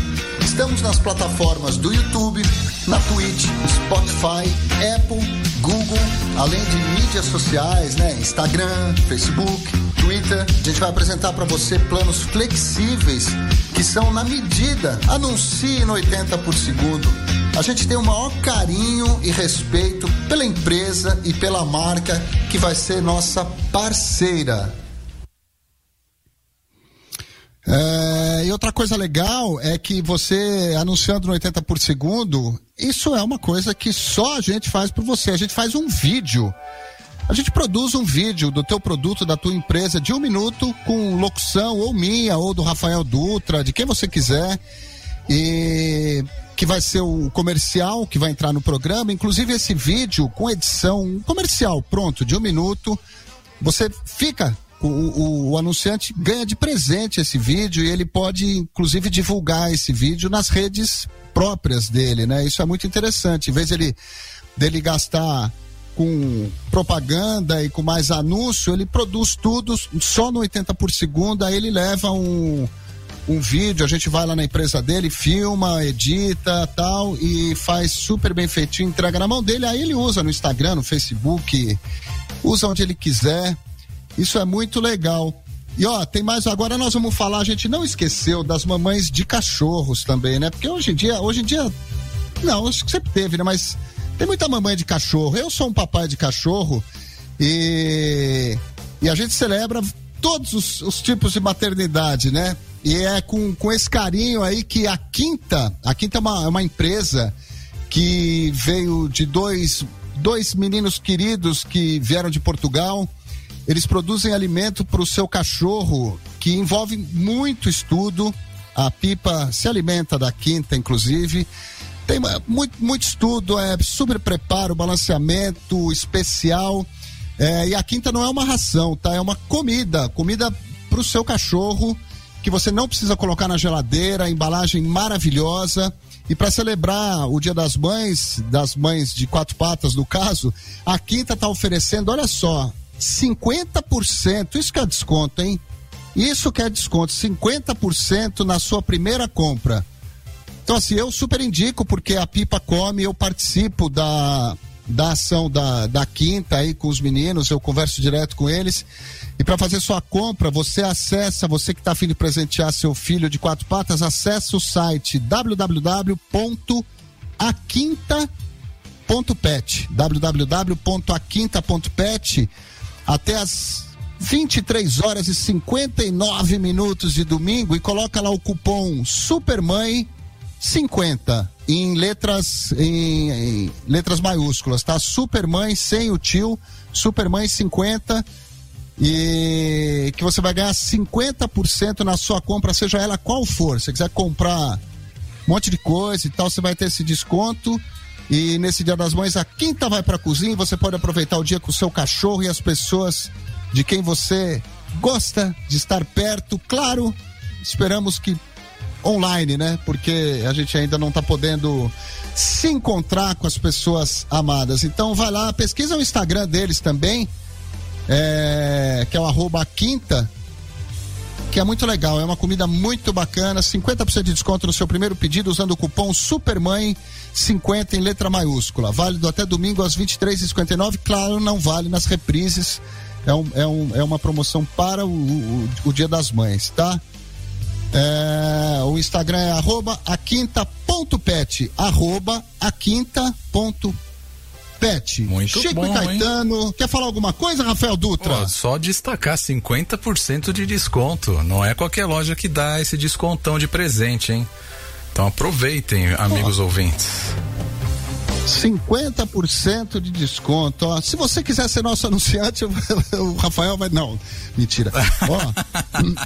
Speaker 16: Estamos nas plataformas do YouTube, na Twitch, Spotify, Apple, Google, além de mídias sociais, né? Instagram, Facebook, Twitter. A gente vai apresentar para você planos flexíveis que são na medida. Anuncie no 80 por segundo. A gente tem o maior carinho e respeito pela empresa e pela marca que vai ser nossa parceira.
Speaker 2: É, e outra coisa legal é que você anunciando no 80 por segundo, isso é uma coisa que só a gente faz por você. A gente faz um vídeo. A gente produz um vídeo do teu produto, da tua empresa, de um minuto, com locução ou minha, ou do Rafael Dutra, de quem você quiser. E que vai ser o comercial que vai entrar no programa. Inclusive esse vídeo com edição comercial, pronto, de um minuto. Você fica o, o, o, anunciante ganha de presente esse vídeo e ele pode, inclusive, divulgar esse vídeo nas redes próprias dele, né? Isso é muito interessante. Em vez dele, dele gastar com propaganda e com mais anúncio, ele produz tudo só no 80 por segundo, aí ele leva um, um vídeo, a gente vai lá na empresa dele, filma, edita tal, e faz super bem feitinho, entrega na mão dele, aí ele usa no Instagram, no Facebook, usa onde ele quiser. Isso é muito legal. E ó, tem mais agora nós vamos falar, a gente não esqueceu das mamães de cachorros também, né? Porque hoje em dia, hoje em dia não, acho que sempre teve, né, mas tem muita mamãe de cachorro. Eu sou um papai de cachorro e e a gente celebra todos os, os tipos de maternidade, né? E é com, com esse carinho aí que a Quinta, a Quinta é uma, é uma empresa que veio de dois, dois meninos queridos que vieram de Portugal eles produzem alimento para o seu cachorro que envolve muito estudo. A pipa se alimenta da quinta, inclusive. Tem muito, muito estudo, é super preparo, balanceamento especial. É, e a quinta não é uma ração, tá? É uma comida, comida para o seu cachorro que você não precisa colocar na geladeira, embalagem maravilhosa. E para celebrar o Dia das Mães, das mães de quatro patas no caso, a Quinta está oferecendo, olha só, 50%, isso que é desconto, hein? Isso que é desconto, 50% na sua primeira compra. Então, assim, eu super indico, porque a Pipa Come, eu participo da, da ação da, da quinta aí com os meninos, eu converso direto com eles. E para fazer sua compra, você acessa, você que está afim de presentear seu filho de quatro patas, acessa o site www.aquinta.pet www.aquinta.pet até as 23 horas e 59 minutos de domingo e coloca lá o cupom Supermãe 50 em letras em, em, letras maiúsculas, tá? Supermãe sem o tio, Supermãe 50 e que você vai ganhar 50% na sua compra, seja ela qual for. Se quiser comprar um monte de coisa e tal, você vai ter esse desconto. E nesse Dia das Mães, a quinta vai para cozinha. Você pode aproveitar o dia com o seu cachorro e as pessoas de quem você gosta de estar perto. Claro, esperamos que online, né? Porque a gente ainda não está podendo se encontrar com as pessoas amadas. Então vai lá, pesquisa o Instagram deles também, é, que é o arroba quinta, que é muito legal. É uma comida muito bacana, 50% de desconto no seu primeiro pedido usando o cupom Supermãe 50 em letra maiúscula. Válido até domingo às 23h59. Claro, não vale nas reprises. É, um, é, um, é uma promoção para o, o, o Dia das Mães, tá? É, o Instagram é arroba aquinta.pet arroba aquinta.pet
Speaker 1: Muito
Speaker 2: Chico
Speaker 1: bom,
Speaker 2: e Caetano,
Speaker 1: hein?
Speaker 2: quer falar alguma coisa, Rafael Dutra?
Speaker 1: Pô, só destacar 50% de desconto. Não é qualquer loja que dá esse descontão de presente, hein? Então aproveitem, amigos ouvintes.
Speaker 2: 50% de desconto. Ó, se você quiser ser nosso anunciante, [LAUGHS] o Rafael vai. Não, mentira. Ó,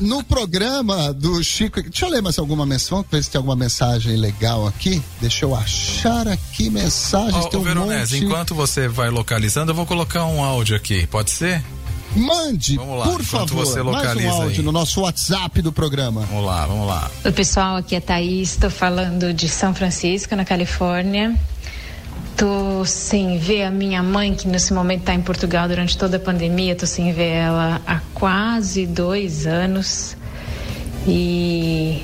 Speaker 2: no programa do Chico. Deixa eu ler mais alguma menção, ver se tem alguma mensagem legal aqui. Deixa eu achar aqui mensagens.
Speaker 1: Ó,
Speaker 2: tem um
Speaker 1: Veronese,
Speaker 2: monte...
Speaker 1: enquanto você vai localizando, eu vou colocar um áudio aqui, pode ser?
Speaker 2: Mande,
Speaker 1: Vamos lá,
Speaker 2: por favor,
Speaker 1: você
Speaker 2: mais um áudio
Speaker 1: aí.
Speaker 2: no nosso WhatsApp do programa.
Speaker 1: Vamos lá, vamos lá.
Speaker 17: Oi, pessoal, aqui é Thaís, estou falando de São Francisco, na Califórnia. Tô sem ver a minha mãe, que nesse momento está em Portugal durante toda a pandemia. Tô sem ver ela há quase dois anos. E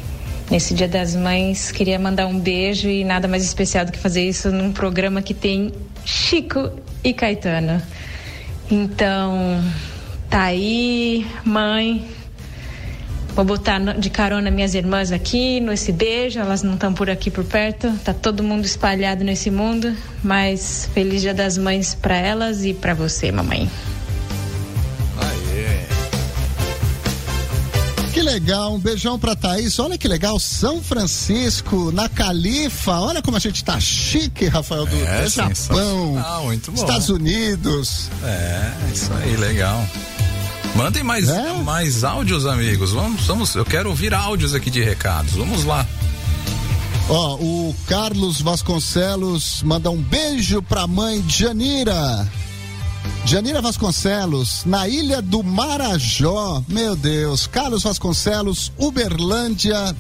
Speaker 17: nesse Dia das Mães, queria mandar um beijo e nada mais especial do que fazer isso num programa que tem Chico e Caetano. Então, tá aí, mãe, Vou botar de carona minhas irmãs aqui nesse beijo, elas não estão por aqui por perto, tá todo mundo espalhado nesse mundo, mas feliz Dia das Mães para elas e para você, mamãe.
Speaker 1: Aê.
Speaker 2: Que legal, um beijão pra Thaís. Olha que legal, São Francisco, na Califa. Olha como a gente tá chique, Rafael Dutra.
Speaker 1: É,
Speaker 2: Japão,
Speaker 1: sensacional, muito bom.
Speaker 2: Estados Unidos.
Speaker 1: É, isso aí, legal. Mandem mais,
Speaker 2: É?
Speaker 1: mais áudios, amigos. Vamos, vamos, eu quero ouvir áudios aqui de recados. Vamos lá.
Speaker 2: Ó, o Carlos Vasconcelos manda um beijo pra mãe Janira. Janira Vasconcelos, na ilha do Marajó. Meu Deus, Carlos Vasconcelos, Uberlândia,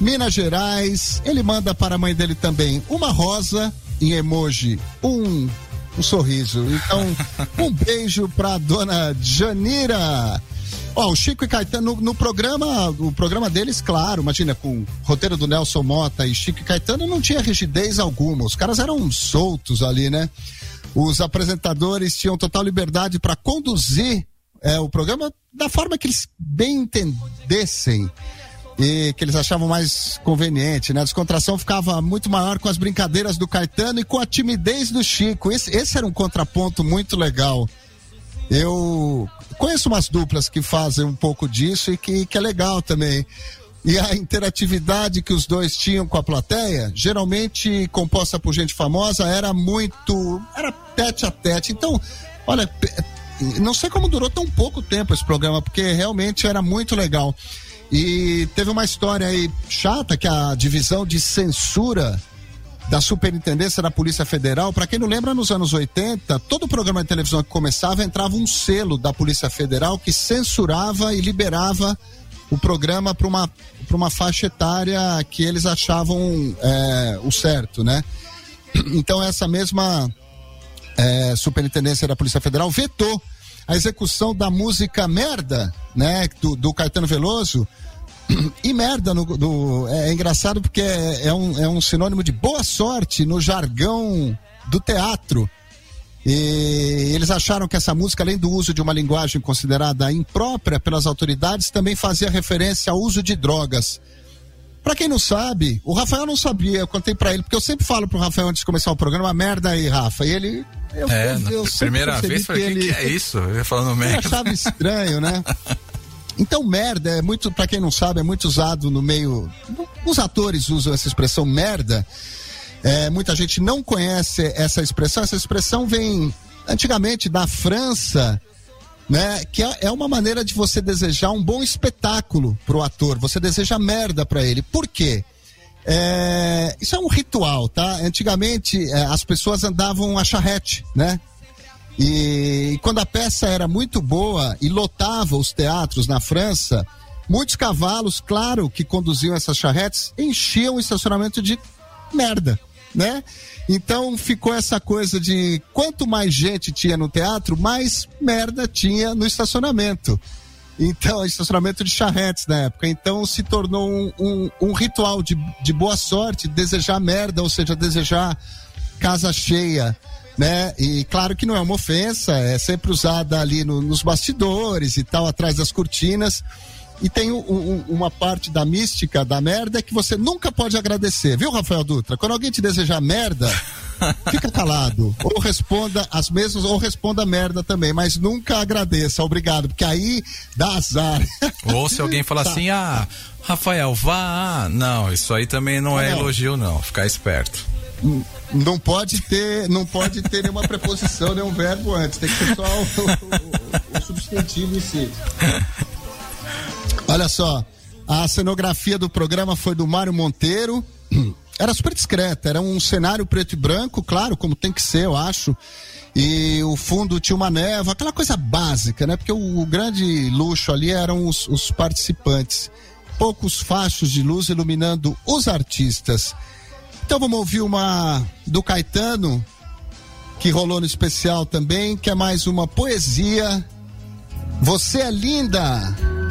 Speaker 2: Minas Gerais. Ele manda para a mãe dele também uma rosa em emoji, um, um sorriso. Então, [LAUGHS] um beijo pra dona Janira. Ó, o Chico e Caetano no, no programa, o programa deles, claro, imagina, com o roteiro do Nelson Mota e Chico e Caetano não tinha rigidez alguma. Os caras eram soltos ali, né? Os apresentadores tinham total liberdade para conduzir é, o programa da forma que eles bem entendessem e que eles achavam mais conveniente, né? A descontração ficava muito maior com as brincadeiras do Caetano e com a timidez do Chico. Esse, esse era um contraponto muito legal. Eu conheço umas duplas que fazem um pouco disso e que, que é legal também. E a interatividade que os dois tinham com a plateia, geralmente composta por gente famosa, era muito. era tete a tete. Então, olha, não sei como durou tão pouco tempo esse programa, porque realmente era muito legal. E teve uma história aí chata que a divisão de censura da Superintendência da Polícia Federal, para quem não lembra, nos anos 80, todo programa de televisão que começava entrava um selo da Polícia Federal que censurava e liberava o programa para uma, pra uma faixa etária que eles achavam é, o certo, né? Então essa mesma é, Superintendência da Polícia Federal vetou a execução da música Merda, né, do, do Caetano Veloso. [CLEARS THROAT] E merda no, do- é, engraçado porque é, é um, é um sinônimo de boa sorte no jargão do teatro. E eles acharam que essa música, além do uso de uma linguagem considerada imprópria pelas autoridades, também fazia referência ao uso de drogas. Pra quem não sabe, o Rafael não sabia, eu contei pra ele, porque eu sempre falo pro Rafael antes de começar o programa, merda aí, Rafa. E ele. Eu,
Speaker 1: é,
Speaker 2: eu- eu
Speaker 1: primeira vez, falei, o que, que é isso? Eu ia falando
Speaker 2: eu
Speaker 1: merda.
Speaker 2: achava estranho, né? [LAUGHS] Então, merda é muito, pra quem não sabe, é muito usado no meio. Os atores usam essa expressão merda. É, muita gente não conhece essa expressão. Essa expressão vem antigamente da França, né? Que é, é uma maneira de você desejar um bom espetáculo pro ator. Você deseja merda pra ele. Por quê? É, isso é um ritual, tá? Antigamente é, as pessoas andavam a charrete, né? E quando a peça era muito boa e lotava os teatros na França, muitos cavalos, claro, que conduziam essas charretes, enchiam o estacionamento de merda, né? Então ficou essa coisa de quanto mais gente tinha no teatro, mais merda tinha no estacionamento. Então, estacionamento de charretes na época. Então se tornou um, um- um ritual de, de boa sorte, desejar merda, ou seja, desejar casa cheia, né? E claro que não é uma ofensa, é sempre usada ali no- nos bastidores e tal, atrás das cortinas. E tem um- um- uma parte da mística da merda que você nunca pode agradecer, viu, Rafael Dutra? Quando alguém te desejar merda, [LAUGHS] fica calado. Ou responda as mesmas, ou responda merda também, mas nunca agradeça, obrigado, porque aí dá azar.
Speaker 1: Ou se alguém falar
Speaker 2: Tá.
Speaker 1: assim, ah, Rafael, vá. Não, isso aí também não é elogio, não. Ficar esperto.
Speaker 2: Não pode ter, não pode ter nenhuma preposição, nenhum verbo antes. Tem que ser só o, o- o substantivo em si. [LAUGHS] Olha só, a cenografia do programa foi do Mário Monteiro. [CLEARS THROAT] era super discreta, era um cenário preto e branco, claro, como tem que ser, eu acho. E o fundo tinha uma névoa, aquela coisa básica, né? Porque o, o grande luxo ali eram os, os participantes. Poucos fachos de luz iluminando os artistas. Então vamos ouvir uma do Caetano, que rolou no especial também, que é mais uma poesia. Você é linda!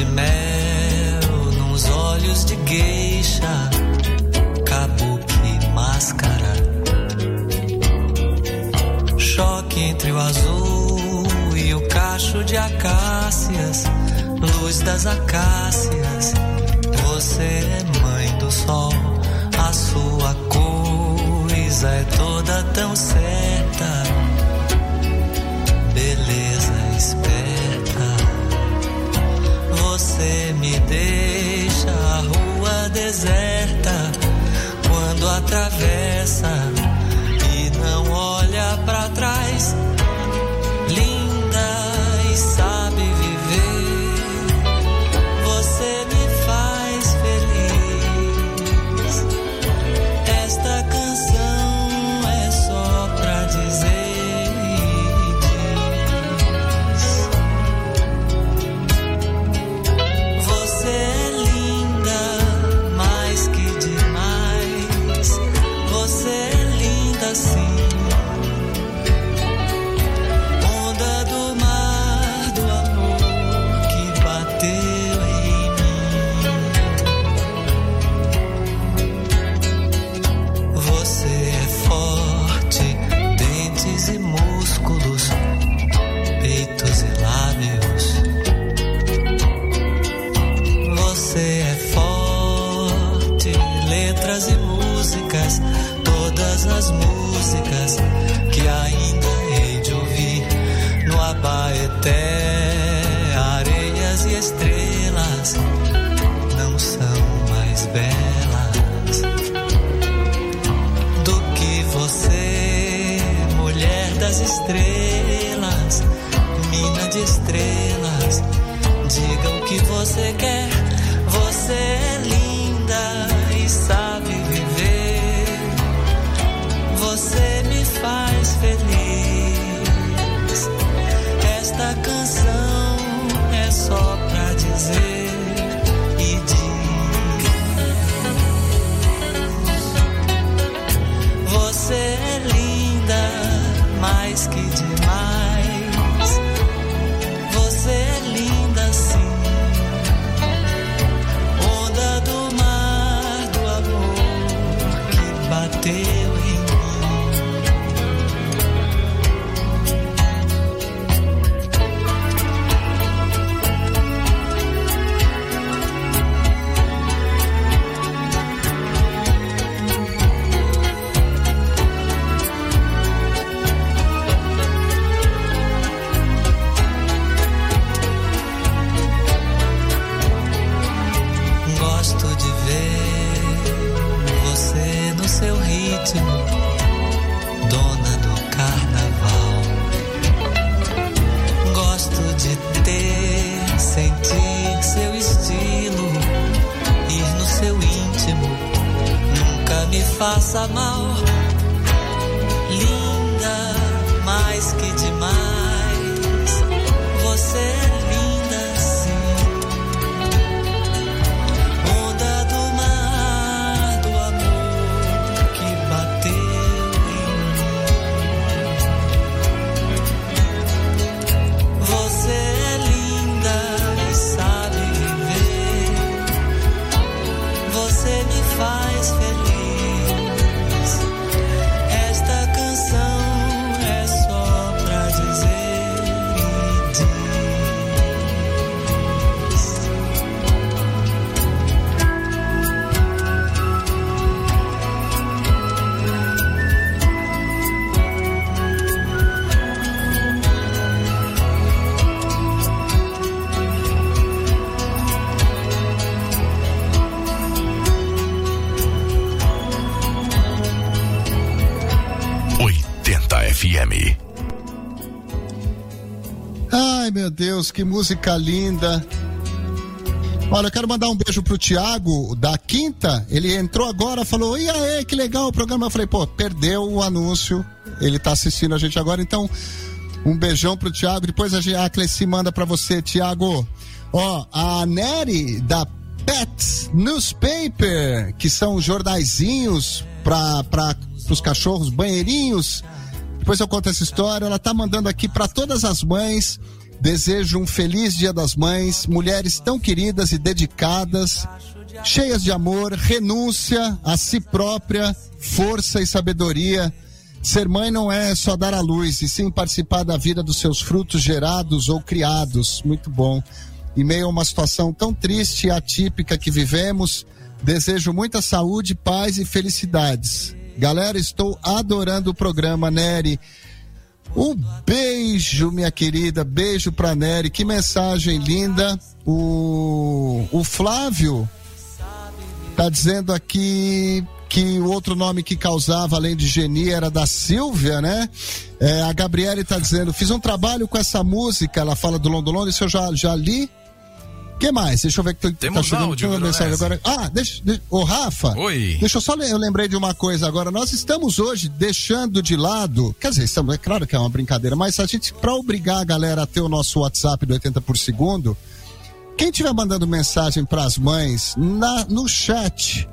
Speaker 9: De mel nos olhos de geisha, kabuki máscara. Choque entre o azul e o cacho de acácias, luz das acácias. Você é mãe do sol, a sua coisa é toda tão certa. Beleza esperta. Você me deixa a rua deserta quando atravessa Abaeté. Areias e estrelas não são mais belas do que você, mulher das estrelas, mina de estrelas. Diga o que você quer,
Speaker 2: Deus, que música linda. Olha, eu quero mandar um beijo pro Tiago da Quinta. Ele entrou agora, falou: E aí, que legal o programa. Eu falei: pô, perdeu o anúncio. Ele tá assistindo a gente agora, então um beijão pro Tiago. Depois a, a Cleci manda pra você, Tiago. Ó, a Nery da Pets Newspaper, que são jornaizinhos para para os cachorros, banheirinhos. Depois eu conto essa história. Ela tá mandando aqui para todas as mães. Desejo um feliz Dia das Mães, mulheres tão queridas e dedicadas, cheias de amor, renúncia a si própria, força e sabedoria. Ser mãe não é só dar à luz, e sim participar da vida dos seus frutos gerados ou criados. Muito bom. Em meio a uma situação tão triste e atípica que vivemos, desejo muita saúde, paz e felicidades. Galera, estou adorando o programa, Nery. Um beijo, minha querida, beijo pra Nery. Que mensagem linda. O, o Flávio tá dizendo aqui que o outro nome que causava, além de Geni, era da Silvia, né? É, a Gabriele tá dizendo, fiz um trabalho com essa música, ela fala do Londo Londo, isso eu já, já li. Que mais? Deixa eu ver que
Speaker 1: Temos
Speaker 2: tá chegando
Speaker 1: áudio,
Speaker 2: uma mensagem agora. Ah, deixa, deixa, ô Rafa.
Speaker 1: Oi.
Speaker 2: Deixa eu só, eu lembrei de uma coisa agora. Nós estamos hoje deixando de lado, quer dizer, estamos, é claro que é uma brincadeira, mas a gente, para obrigar a galera a ter o nosso WhatsApp do 80 por segundo, quem estiver mandando mensagem para as mães na, no chat,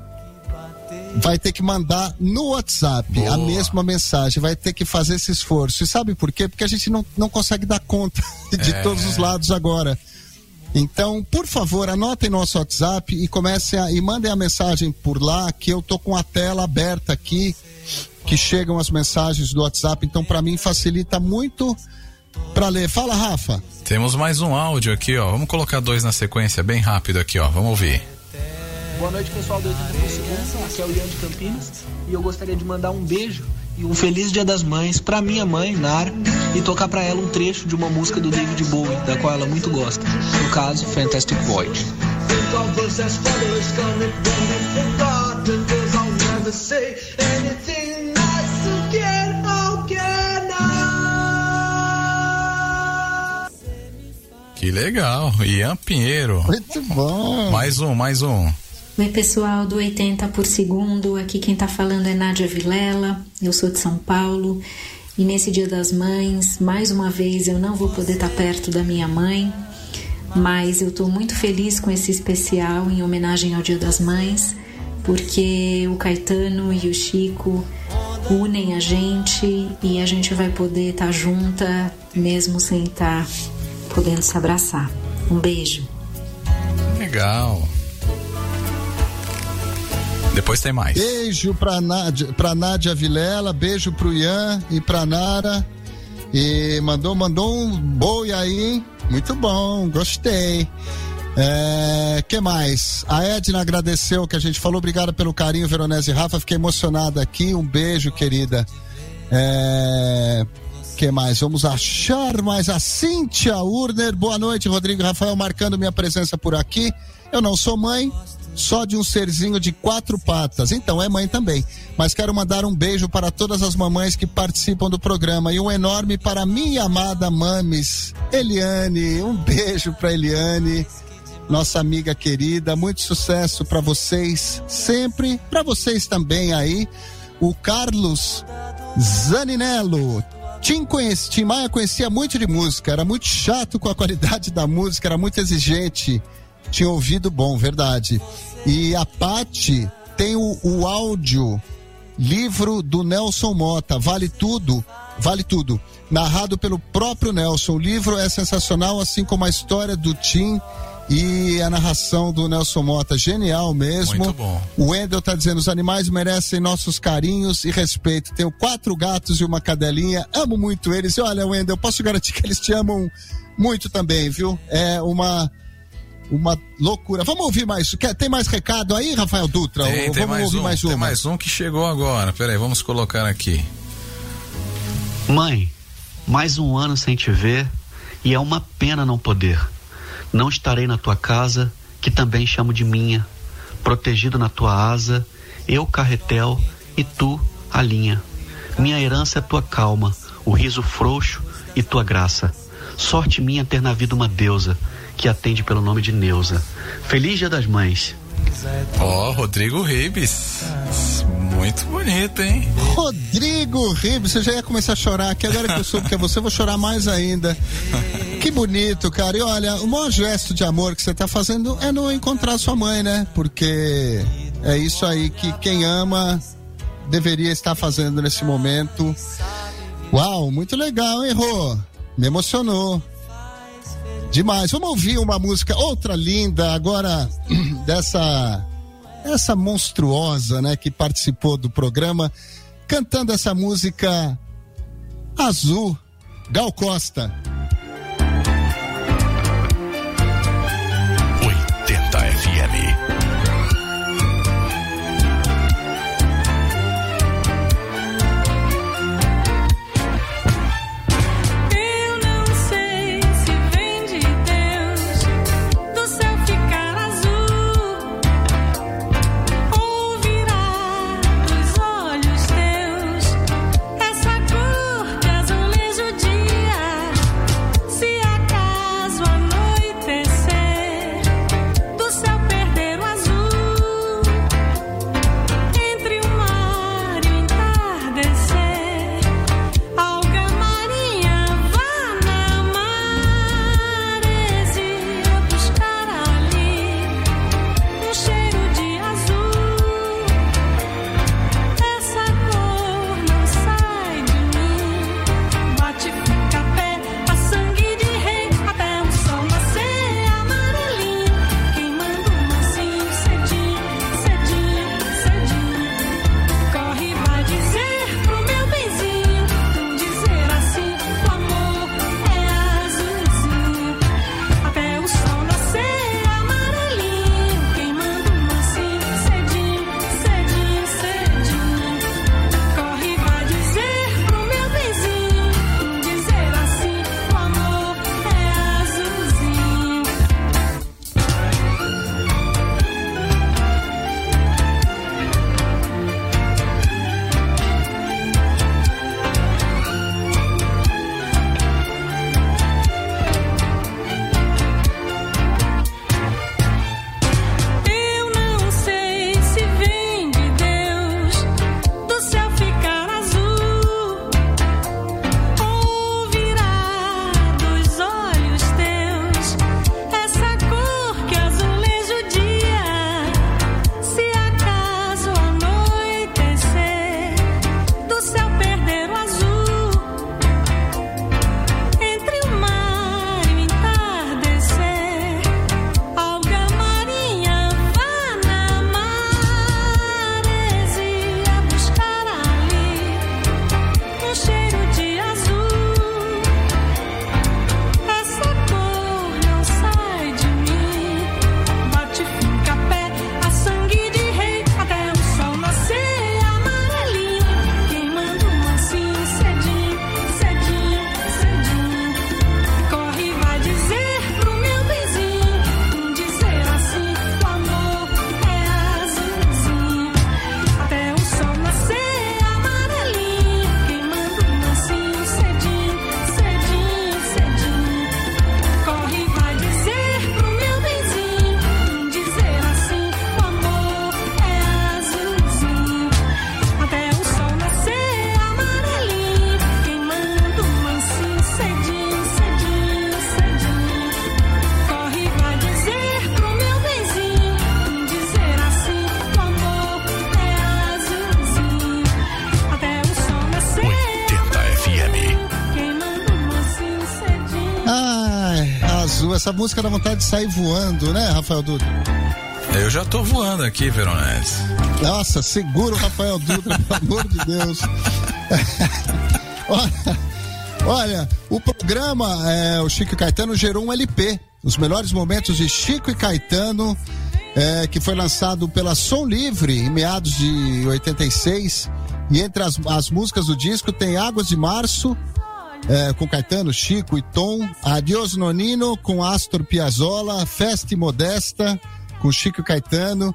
Speaker 2: vai ter que mandar no WhatsApp a mesma mensagem, vai ter que fazer esse esforço. E sabe por quê? Porque a gente não, não consegue dar conta [LAUGHS] de
Speaker 1: É.
Speaker 2: todos os lados agora. Então, por favor, anotem nosso WhatsApp e comecem a, e mandem a mensagem por lá, que eu tô com a tela aberta aqui, que chegam as mensagens do WhatsApp. Então, para mim facilita muito para ler. Fala, Rafa.
Speaker 1: Temos mais um áudio aqui, ó. Vamos colocar dois na sequência, bem rápido aqui, ó. Vamos ouvir.
Speaker 18: Boa noite, pessoal do 80 por segundo. Aqui é o Ian de Campinas e eu gostaria de mandar um beijo e um feliz Dia das Mães pra minha mãe, Nara, e tocar pra ela um trecho de uma música do David Bowie, da qual ela muito gosta. No caso, Fantastic Void.
Speaker 1: Que legal. Ian Pinheiro.
Speaker 2: Muito bom.
Speaker 1: Mais um, mais um.
Speaker 19: Oi, pessoal do 80 por segundo. Aqui quem tá falando é Nádia Vilela. Eu sou de São Paulo. E nesse Dia das Mães, mais uma vez eu não vou poder estar perto da minha mãe, mas eu tô muito feliz com esse especial em homenagem ao Dia das Mães, porque o Caetano e o Chico unem a gente e a gente vai poder estar junta mesmo sem estar podendo se abraçar. Um beijo.
Speaker 1: Legal. Depois tem mais.
Speaker 2: Beijo pra Nádia, pra Nádia Vilela, beijo pro Ian e pra Nara. E mandou, mandou um boi aí? Muito bom, gostei. É, que mais? A Edna agradeceu que a gente falou. Obrigada pelo carinho, Veronese e Rafa. Fiquei emocionada aqui. Um beijo, querida. É, que mais? Vamos achar mais a Cíntia Urner. Boa noite, Rodrigo Rafael, marcando minha presença por aqui. Eu não sou mãe, só de um serzinho de quatro patas. Então é mãe também. Mas quero mandar um beijo para todas as mamães que participam do programa e um enorme para minha amada Mames, Eliane. Um beijo para Eliane, nossa amiga querida. Muito sucesso para vocês sempre, para vocês também aí. O Carlos Zaninello. Tim, conheci, Tim Maia conhecia muito de música, era muito chato com a qualidade da música, era muito exigente. Tinha ouvido bom, verdade. E a Pati tem o, o áudio livro do Nelson Mota, Vale Tudo, Vale Tudo, narrado pelo próprio Nelson. O livro é sensacional, assim como a história do Tim e a narração do Nelson Mota, genial mesmo.
Speaker 1: Muito bom.
Speaker 2: O Wendel tá dizendo: os animais merecem nossos carinhos e respeito. Tenho quatro gatos e uma cadelinha, amo muito eles. E olha, Wendel, eu posso garantir que eles te amam muito também, viu? É uma. Uma loucura. Vamos ouvir mais. Quer, tem mais recado aí, Rafael Dutra?
Speaker 1: Tem, tem
Speaker 2: vamos
Speaker 1: mais
Speaker 2: ouvir
Speaker 1: um.
Speaker 2: mais
Speaker 1: tem
Speaker 2: uma?
Speaker 1: mais um que chegou agora. Peraí, vamos colocar aqui.
Speaker 20: Mãe, mais um ano sem te ver e é uma pena não poder. Não estarei na tua casa, que também chamo de minha, protegido na tua asa, eu carretel e tu a linha. Minha herança é tua calma, o riso frouxo e tua graça. Sorte minha ter na vida uma deusa que atende pelo nome de Neuza. Feliz Dia das Mães.
Speaker 1: Ó, oh, Rodrigo Ribes. Muito bonito, hein?
Speaker 21: Rodrigo Ribes, você já ia começar a chorar aqui. Agora que eu soube que é você, eu vou chorar mais ainda. Que bonito, cara. E olha, o maior gesto de amor que você tá fazendo é não encontrar sua mãe, né? Porque é isso aí que quem ama deveria estar fazendo nesse momento. Uau, muito legal, hein, Rô? Me emocionou. Demais. Vamos ouvir uma música, outra linda, agora [CLEARS THROAT] dessa essa monstruosa, né, que participou do programa, cantando essa música Azul, Gal Costa. Essa música dá vontade de sair voando, né, Rafael Dutra?
Speaker 1: Eu já tô voando aqui, Veronese.
Speaker 21: Nossa, segura o Rafael Dutra, [LAUGHS] pelo amor de Deus. [LAUGHS] olha, olha, o programa, é, o Chico e Caetano gerou um LP, os melhores momentos de Chico e Caetano, é, que foi lançado pela Som Livre em meados de 86. E entre as, as músicas do disco tem Águas de Março, é, com Caetano, Chico e Tom, Adios Nonino com Astor Piazzolla, Festa e Modesta com Chico e Caetano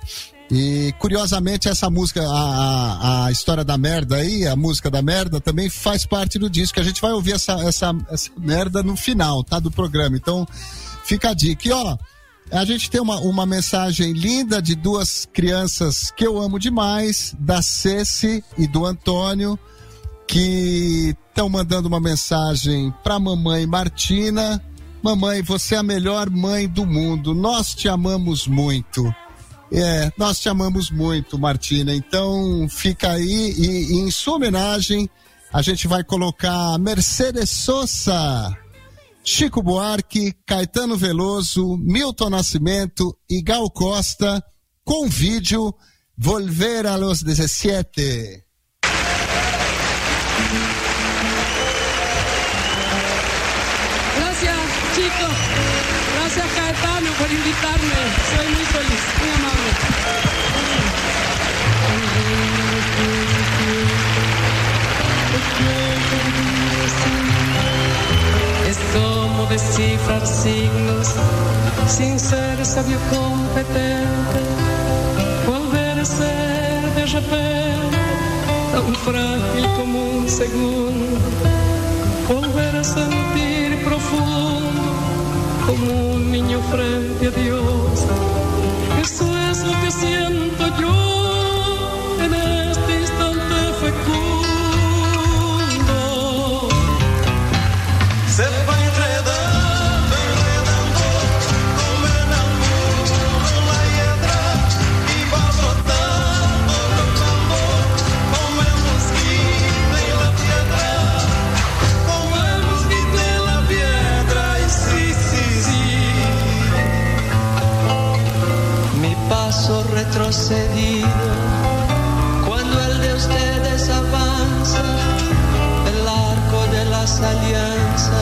Speaker 2: E curiosamente essa música, a, a, a, história da merda aí, a música da merda, também faz parte do disco. A gente vai ouvir essa, essa, essa merda no final, tá? Do programa. Então, fica a dica. E ó, a gente tem uma, uma mensagem linda de duas crianças que eu amo demais, da Ceci e do Antônio, que estão mandando uma mensagem pra mamãe Martina. Mamãe, você é a melhor mãe do mundo. Nós te amamos muito. É, nós te amamos muito, Martina. Então fica aí e, e em sua homenagem a gente vai colocar Mercedes Sosa, Chico Buarque, Caetano Veloso, Milton Nascimento e Gal Costa com vídeo Volver a los 17.
Speaker 22: Chicos. Gracias, Caetano, por invitarme. Soy muy feliz, muy amable. Es como descifrar signos sin ser sabio competente. Volver a ser de repente tan frágil como un segundo. Volver a sentir profundo frente a Dios. Eso es lo que siento
Speaker 8: de las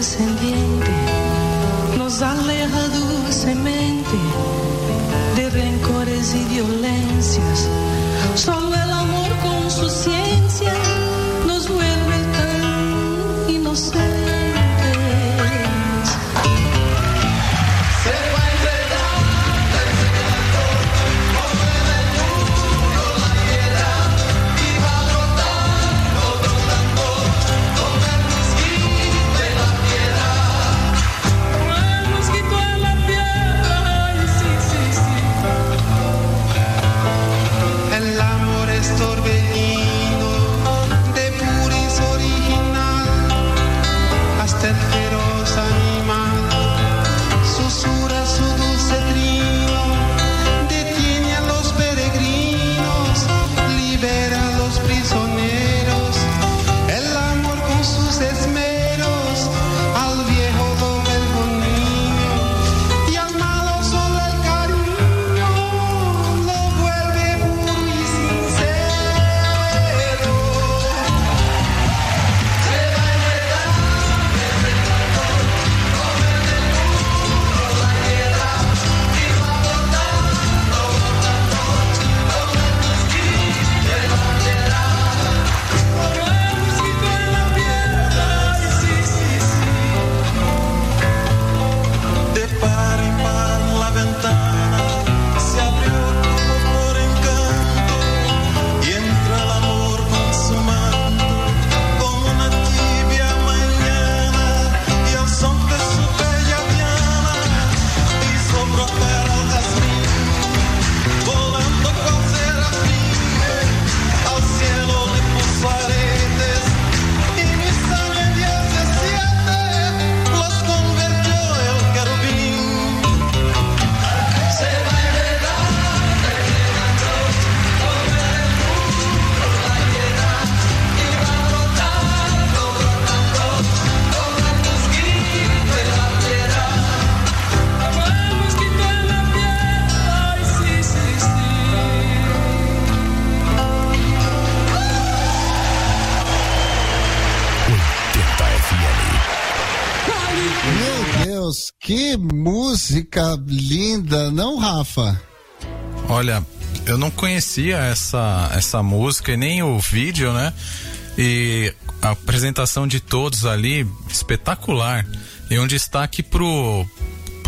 Speaker 22: condescendiente nos aleja dulcemente
Speaker 1: conhecia essa, essa música e nem o vídeo, né? E a apresentação de todos ali, espetacular. E um destaque pro.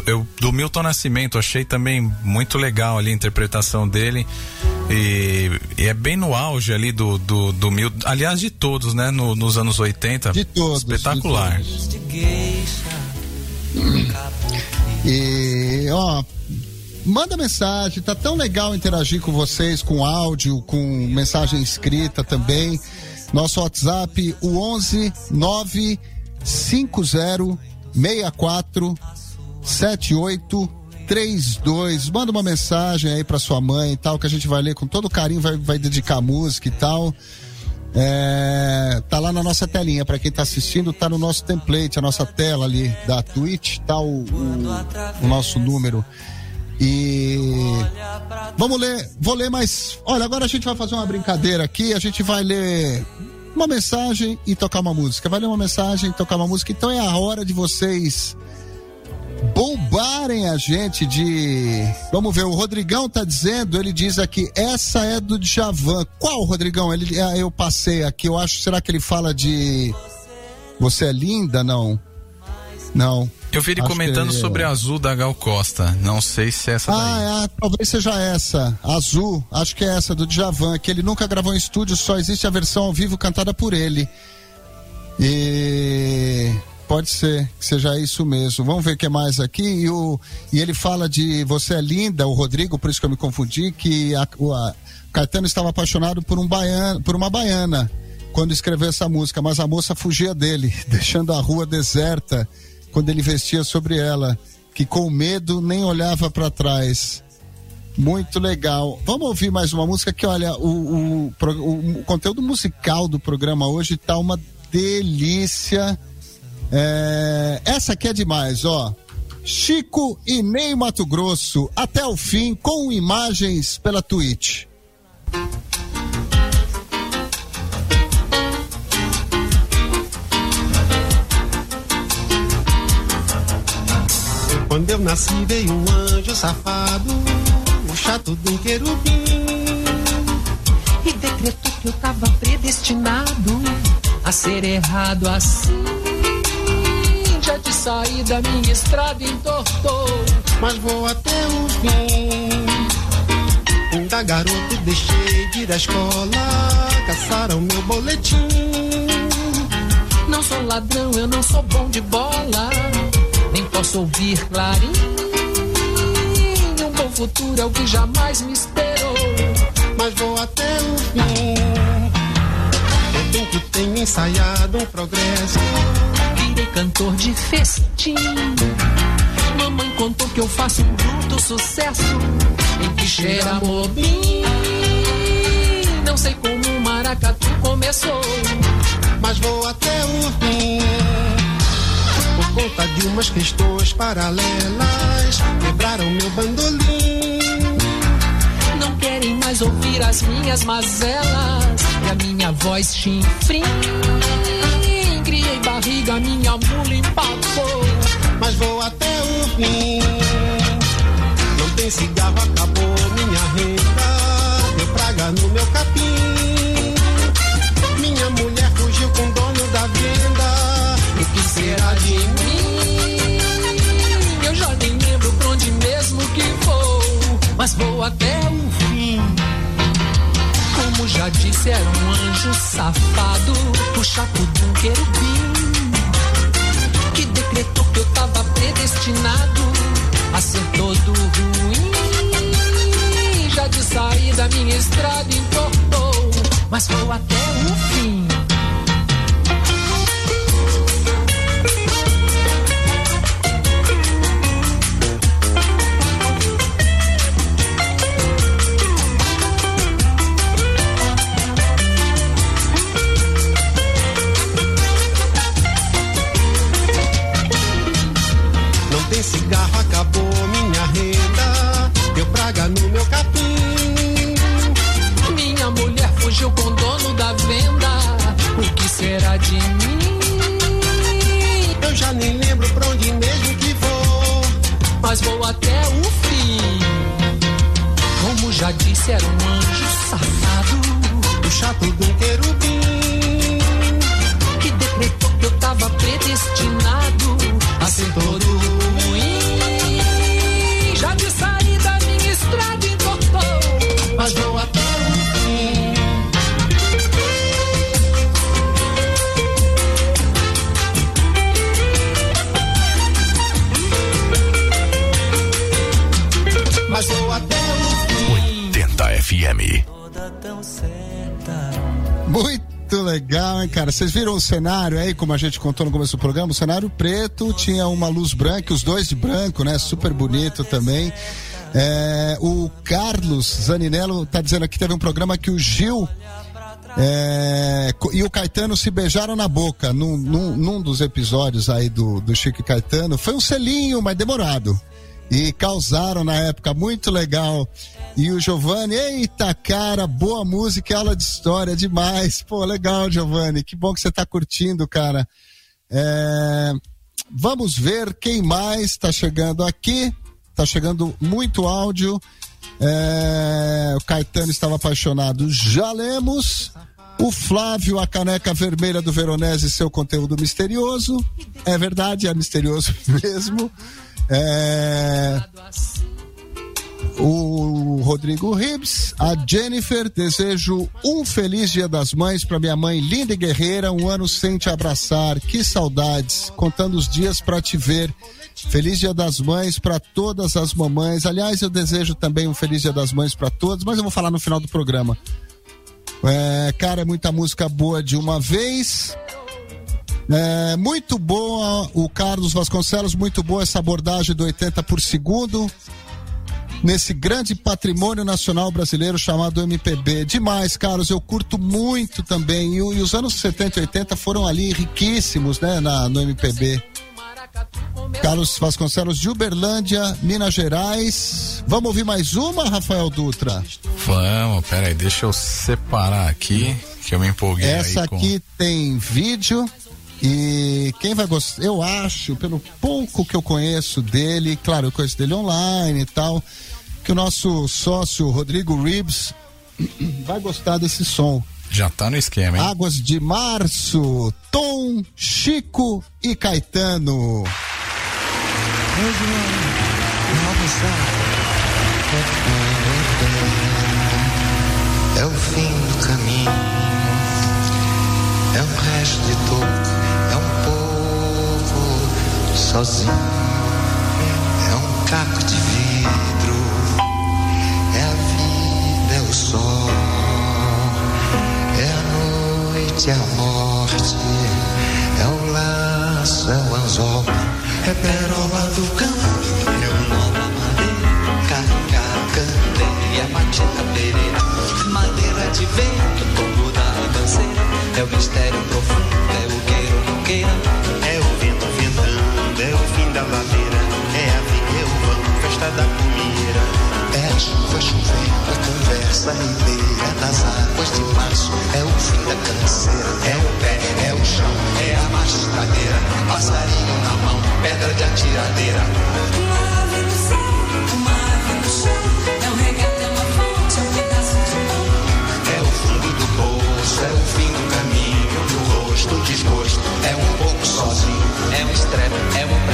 Speaker 1: Eu, do Milton Nascimento, achei também muito legal ali a interpretação dele. E, e é bem no auge ali do, do, do Milton. Aliás, de todos, né? No- nos anos 80.
Speaker 2: De todos.
Speaker 1: Espetacular.
Speaker 2: E, ó, manda mensagem, tá tão legal interagir com vocês, com áudio, com mensagem escrita também. Nosso WhatsApp, o 11 950 64 7832. Manda uma mensagem aí pra sua mãe e tal, que a gente vai ler com todo carinho, vai, vai dedicar música e tal. É, tá lá na nossa telinha, para quem tá assistindo, tá no nosso template, a nossa tela ali da Twitch, tá o, o, o nosso número. E vamos ler, vou ler mais. Olha, agora a gente vai fazer uma brincadeira aqui, a gente vai ler uma mensagem e tocar uma música. Vai ler uma mensagem e tocar uma música. Então é a hora de vocês bombarem a gente de. Vamos ver, o Rodrigão tá dizendo, ele diz aqui, essa é do Djavan. Qual, Rodrigão? Ele, ah, eu passei aqui, eu acho, será que ele fala de. Você é linda? Não. Não.
Speaker 1: Eu vi ele
Speaker 2: Acho
Speaker 1: comentando
Speaker 2: que-
Speaker 1: sobre a azul da Gal Costa. Não sei se é essa daí.
Speaker 2: Ah, é, talvez seja essa, Azul, acho que é essa do Djavan, que ele nunca gravou em estúdio, só existe a versão ao vivo cantada por ele. E pode ser que seja isso mesmo. Vamos ver o que mais aqui. E, o, e ele fala de Você é Linda, o Rodrigo, por isso que eu me confundi, que a, o a- Caetano estava apaixonado por, um baiano, por uma baiana quando escreveu essa música, mas a moça fugia dele, [LAUGHS] deixando a rua deserta quando ele vestia sobre ela, que com medo nem olhava para trás. Muito legal. Vamos ouvir mais uma música que, olha, o, o, o conteúdo musical do programa hoje tá uma delícia. É, essa aqui é demais, ó. Chico e Ney Mato Grosso, até o fim, com imagens pela Twitch.
Speaker 23: Quando eu nasci veio um anjo safado, o chato um querubim.
Speaker 24: e decretou que eu tava predestinado a ser errado assim. Já de saída minha estrada entortou,
Speaker 23: mas vou até o fim. Ainda garoto deixei de ir à escola, caçaram meu boletim.
Speaker 24: Não sou ladrão, eu não sou bom de bola, nem posso ouvir clarim. Um bom futuro é o que jamais me esperou,
Speaker 23: mas vou até o fim. Eu tenho que tenho ensaiado um progresso.
Speaker 24: Virei cantor de festim. Mamãe contou que eu faço um bruto sucesso em que cheira mobim. Não sei como o maracatu começou,
Speaker 23: mas vou até o fim. Conta de umas questões paralelas, quebraram meu bandolim.
Speaker 24: Não querem mais ouvir as minhas mazelas e a minha voz chinfrim. Criei barriga, minha mula empacou,
Speaker 23: mas vou até o fim. Não tem cigarro, acabou minha renda. Deu praga no meu capim.
Speaker 24: Mas vou até o fim. Como já disse, era um anjo safado, o chato de um querubim, que decretou que eu tava predestinado a ser todo ruim. Já de saída minha estrada entortou, mas vou até o fim.
Speaker 2: Cenário aí, como a gente contou no começo do programa? O cenário preto tinha uma luz branca, os dois de branco, né? Super bonito também. É, o Carlos Zaninello tá dizendo aqui teve um programa que o Gil é, e o Caetano se beijaram na boca num, num, num dos episódios aí do, do Chico e Caetano. Foi um selinho, mas demorado. E causaram na época, muito legal. E o Giovanni, eita cara, boa música aula de história, demais. Pô, legal, Giovanni, que bom que você tá curtindo, cara. É, vamos ver quem mais tá chegando aqui. Tá chegando muito áudio. É, o Caetano estava apaixonado. Já lemos. O Flávio, a caneca vermelha do Veronese, seu conteúdo misterioso. É verdade, é misterioso [LAUGHS] mesmo. É, o Rodrigo Ribs, a Jennifer, desejo um feliz Dia das Mães para minha mãe linda e guerreira, um ano sem te abraçar, que saudades, contando os dias para te ver. Feliz Dia das Mães para todas as mamães. Aliás, eu desejo também um feliz Dia das Mães para todos, mas eu vou falar no final do programa. É, cara, muita música boa de uma vez. É, muito boa o Carlos Vasconcelos, muito boa essa abordagem do 80 por segundo nesse grande patrimônio nacional brasileiro chamado MPB. Demais, Carlos, eu curto muito também. E, e os anos 70 e 80 foram ali riquíssimos, né, na, no MPB. Carlos Vasconcelos de Uberlândia, Minas Gerais. Vamos ouvir mais uma, Rafael Dutra?
Speaker 1: Vamos, peraí, deixa eu separar aqui, que eu me empolguei
Speaker 2: Essa
Speaker 1: com...
Speaker 2: aqui tem vídeo e quem vai gostar, eu acho, pelo pouco que eu conheço dele, claro, eu conheço dele online e tal, que o nosso sócio Rodrigo Ribs [CLEARS THROAT] vai gostar desse som.
Speaker 1: Já tá no esquema, hein?
Speaker 2: Águas de Março, Tom, Chico e Caetano.
Speaker 8: É o fim do caminho, é um resto de toco, é um povo sozinho, é um caco de vidro, é a vida, é o sol, é a morte, é o laço, é o anzol, é perola do campo, é o nó cacá, candeia, matita, pereira, madeira de vento, tombo da ribanceira, é o mistério profundo, é o queira ou queira,
Speaker 5: É o vento ventando, é o fim da ladeira, é a vida, é o festa da comida.
Speaker 8: É chuva chovendo, a conversa ribeira das águas de março, é o fim da canseira, é o pé, é o chão, é a magistradeira, passarinho na mão, pedra de atiradeira.
Speaker 25: Uma ave no céu, uma ave no chão. É um regato, é uma fonte, é um pedaço de pão.
Speaker 8: É o fundo do poço, é o fim do caminho, do rosto, o desgosto, é um pouco sozinho, é um estrepe, é um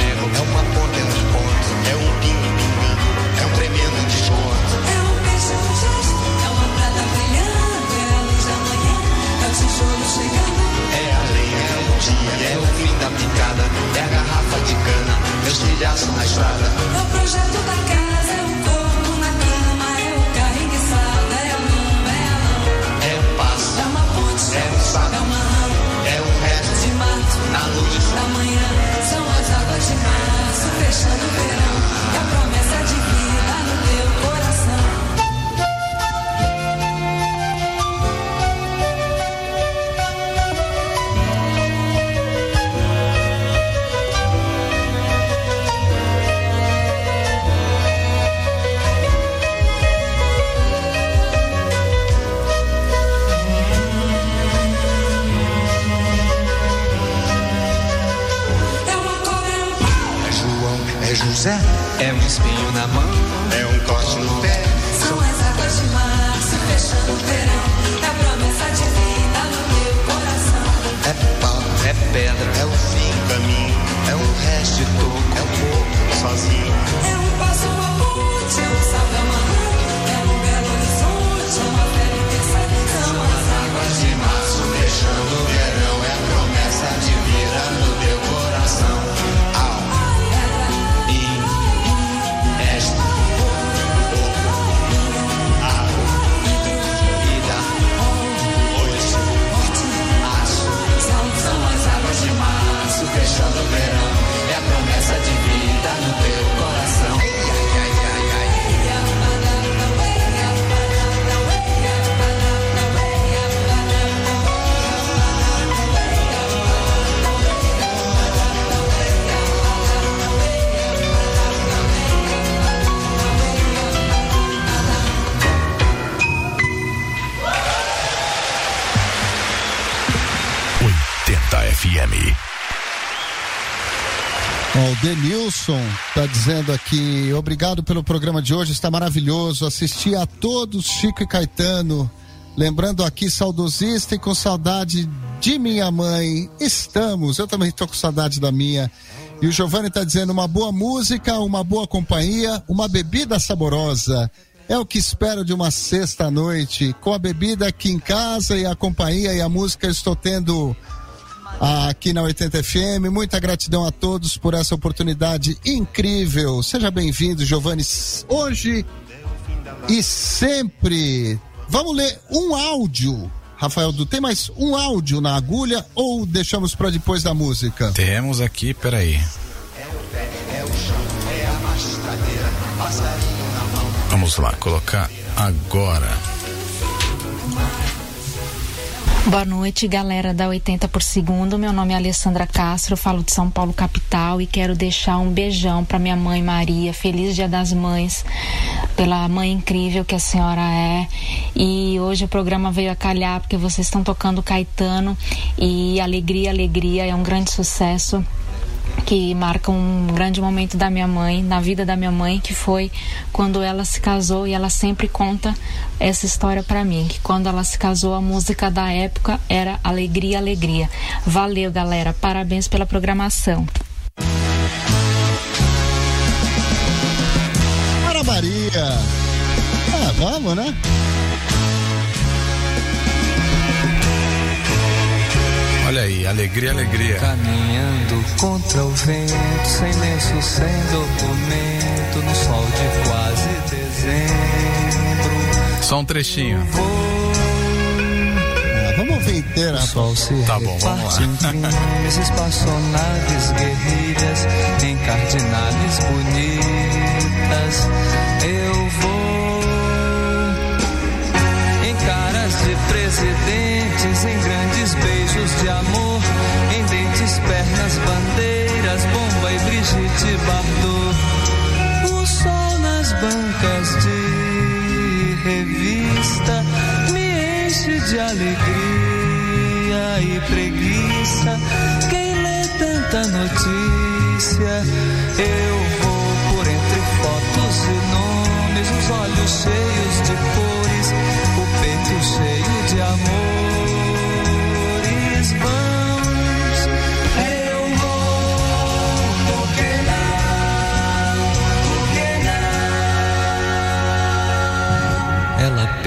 Speaker 2: Denilson tá dizendo aqui, obrigado pelo programa de hoje, está maravilhoso. Assisti a todos, Chico e Caetano. Lembrando aqui, saudosista e com saudade de minha mãe. Estamos, eu também tô com saudade da minha. E o Giovanni tá dizendo uma boa música, uma boa companhia, uma bebida saborosa. É o que espero de uma sexta-noite. Com a bebida aqui em casa e a companhia e a música, estou tendo aqui na 80 FM. Muita gratidão a todos por essa oportunidade incrível. Seja bem-vindo, Giovanni, hoje e sempre. Vamos ler um áudio. Rafael Du, tem mais um áudio na agulha ou deixamos para depois da música?
Speaker 1: Temos aqui, peraí. Vamos lá, colocar agora.
Speaker 4: Boa noite, galera da 80 por segundo. Meu nome é Alessandra Castro, falo de São Paulo capital e quero deixar um beijão para minha mãe Maria. Feliz Dia das Mães, pela mãe incrível que a senhora é. E hoje o programa veio a calhar porque vocês estão tocando Caetano e Alegria, Alegria é um grande sucesso que marca um grande momento da minha mãe, na vida da minha mãe, que foi quando ela se casou e ela sempre conta essa história para mim, que quando ela se casou a música da época era Alegria, Alegria. Valeu, galera. Parabéns pela programação.
Speaker 2: Para Maria! Ah, vamos, né?
Speaker 1: Olha aí, alegria, alegria.
Speaker 9: Caminhando contra o vento, sem lenço, sem documento, no sol de quase dezembro.
Speaker 1: Só um trechinho.
Speaker 2: Ah, vamos ouvir inteira.
Speaker 9: O sol se
Speaker 1: Tá bom, vamos
Speaker 9: crimes, espaçonaves, guerrilhas, em cardinales bonitas. Eu vou em caras de em grandes beijos de amor, em dentes, pernas, bandeiras, bomba e Brigitte Bardot. O sol nas bancas de revista me enche de alegria e preguiça. Quem lê tanta notícia,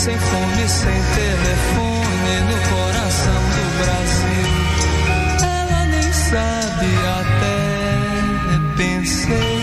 Speaker 9: Sem fome, sem telefone, no coração do Brasil. Ela nem sabe até pensei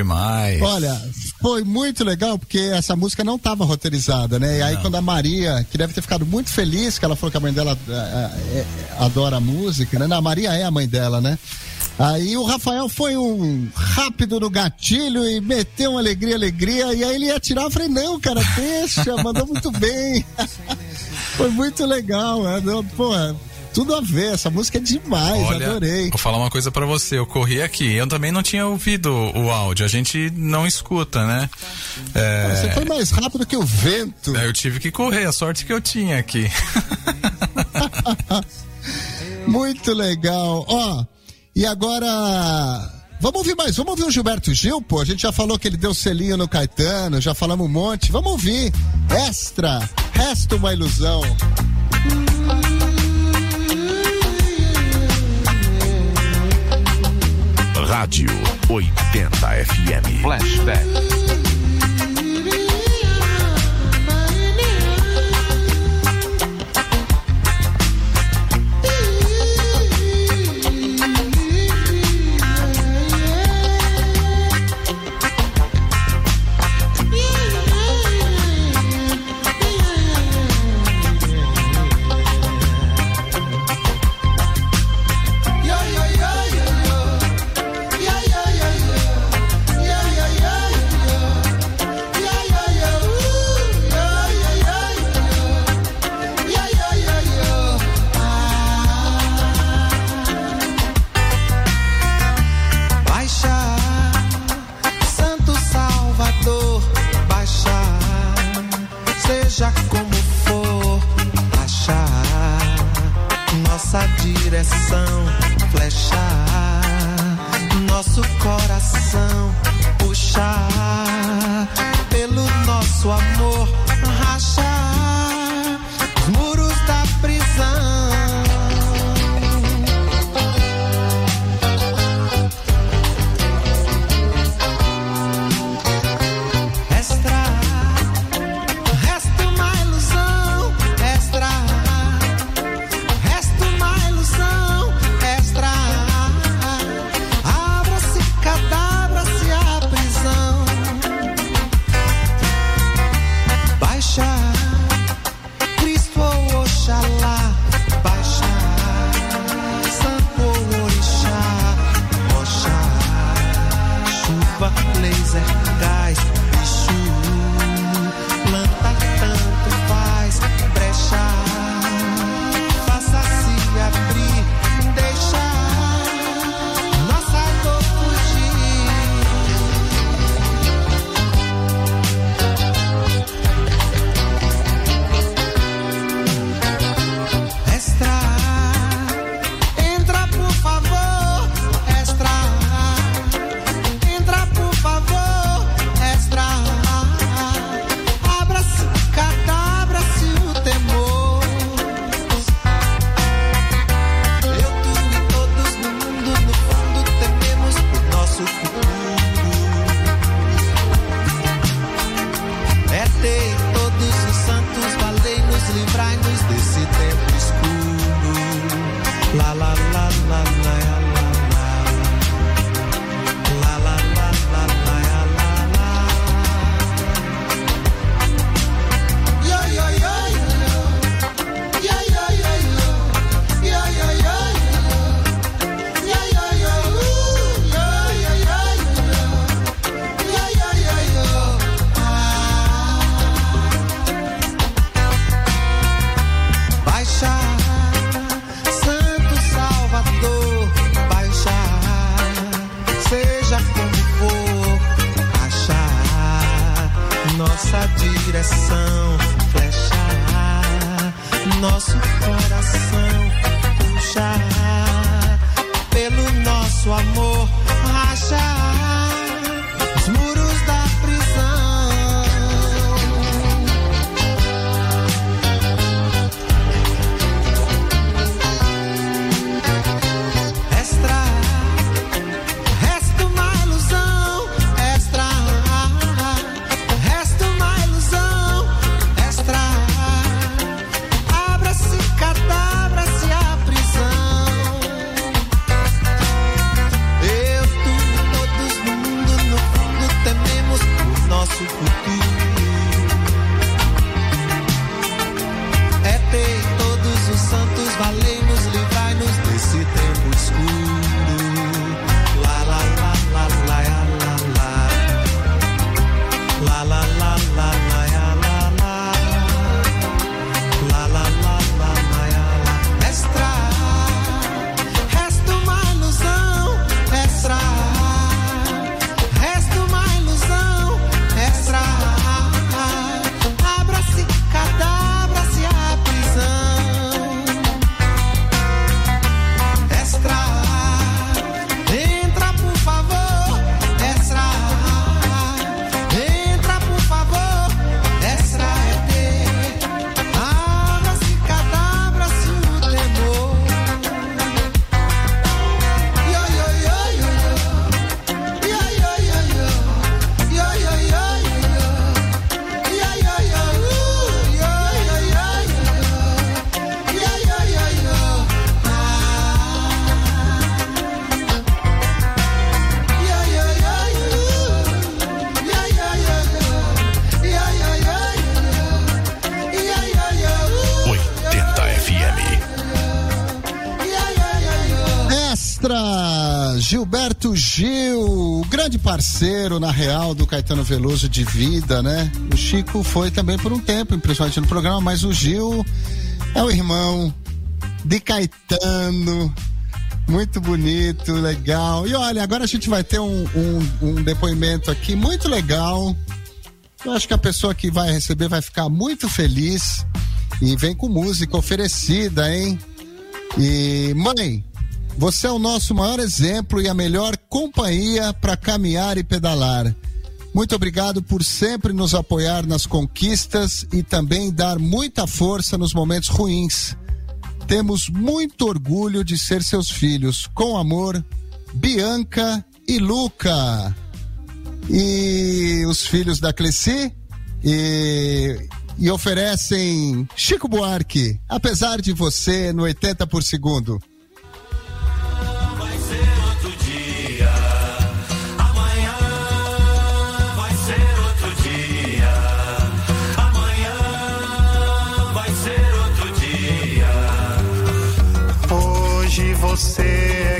Speaker 1: Demais.
Speaker 2: Olha, foi muito legal porque essa música não estava roteirizada, né? E aí
Speaker 1: Não.
Speaker 2: quando a Maria, que deve ter ficado muito feliz, que ela falou que a mãe dela é, é, adora a música, né? Não, a Maria é a mãe dela, né? Aí o Rafael foi um rápido no gatilho e meteu uma alegria, alegria, e aí ele ia tirar, eu falei, não, cara, deixa, mandou muito bem. [LAUGHS] foi muito legal, né? Pô, tudo a ver, essa música é demais,
Speaker 1: Olha,
Speaker 2: adorei.
Speaker 1: vou falar uma coisa pra você. Eu corri aqui. Eu também não tinha ouvido o áudio. A gente não escuta, né? É,
Speaker 2: Você foi mais rápido que o vento.
Speaker 1: Eu tive que correr. A sorte que eu tinha aqui. [LAUGHS]
Speaker 2: Muito legal. Ó, e agora. Vamos ouvir mais, vamos ouvir o Gilberto Gil, pô. A gente já falou que ele deu selinho no Caetano, já falamos um monte. Vamos ouvir. Extra, resta uma ilusão.
Speaker 7: Rádio 80 FM. Flashback.
Speaker 26: Nossa direção, flecha, nosso coração, puxa, pelo nosso amor, racha,
Speaker 2: parceiro, na real, do Caetano Veloso de vida, né? O Chico foi também por um tempo, impressionante no programa, mas o Gil é o irmão de Caetano. Muito bonito, legal. E olha, agora a gente vai ter um, um, um depoimento aqui muito legal. Eu acho que a pessoa que vai receber vai ficar muito feliz. E vem com música oferecida, hein? E mãe, você é o nosso maior exemplo e a melhor companhia para caminhar e pedalar. Muito obrigado por sempre nos apoiar nas conquistas e também dar muita força nos momentos ruins. Temos muito orgulho de ser seus filhos. Com amor, Bianca e Luca. E os filhos da Cleci e, e oferecem Chico Buarque, apesar de você no 80 por segundo.
Speaker 5: você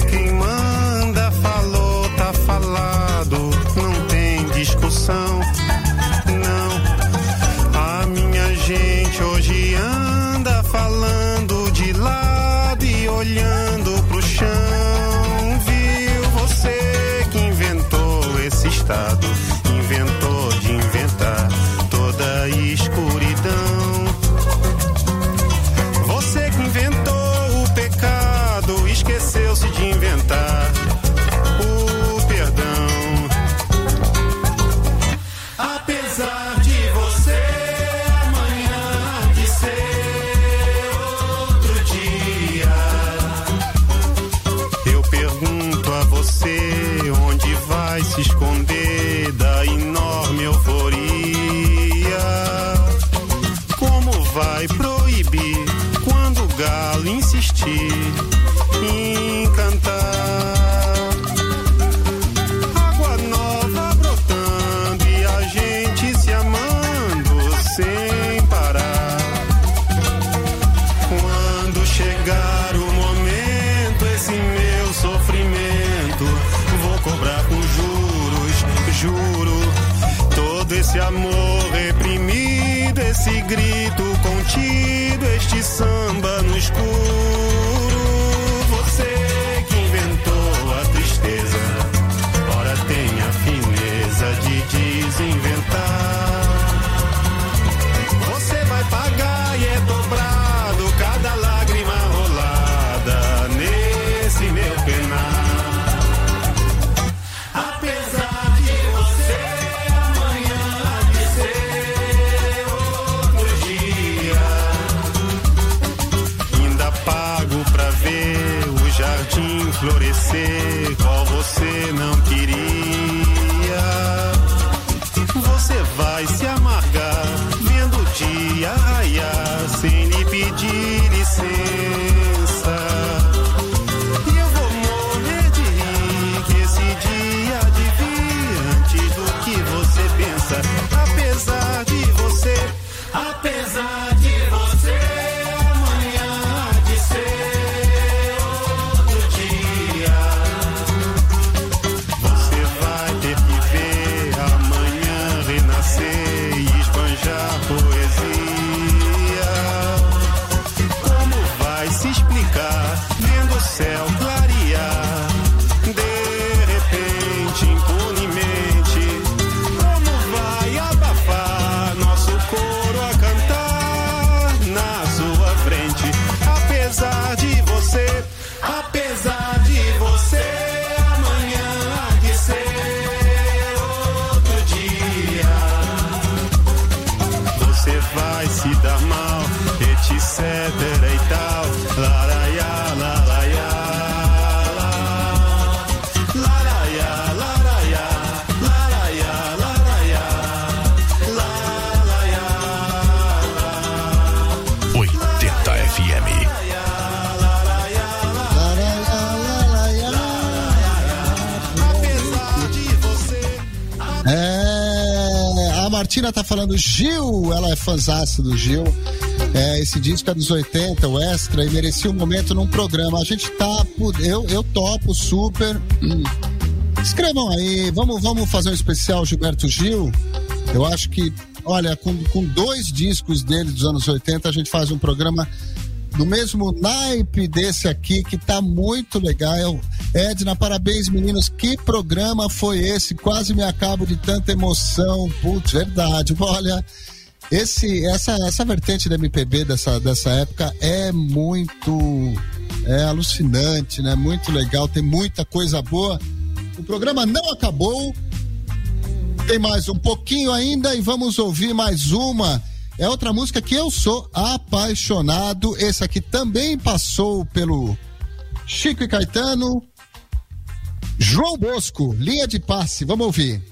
Speaker 5: escuro.
Speaker 2: Cristina tá falando Gil, ela é fanzaça do Gil.
Speaker 26: É, esse disco é dos 80, o Extra, e merecia um momento num programa. A gente tá. Eu, eu topo super. Hum. Escrevam aí, vamos, vamos fazer um especial Gilberto Gil. Eu acho que, olha, com, com dois discos dele dos anos 80, a gente faz um programa do mesmo naipe desse aqui, que tá muito legal. Edna, parabéns, meninos. Que programa foi esse? Quase me acabo de tanta emoção. Putz, verdade. Olha, esse, essa, essa vertente da MPB dessa, dessa época é muito é alucinante, né? Muito legal, tem muita coisa boa. O programa não acabou. Tem mais um pouquinho ainda e vamos ouvir mais uma. É outra música que eu sou apaixonado. Esse aqui também passou pelo Chico e Caetano. João Bosco, linha de passe. Vamos ouvir.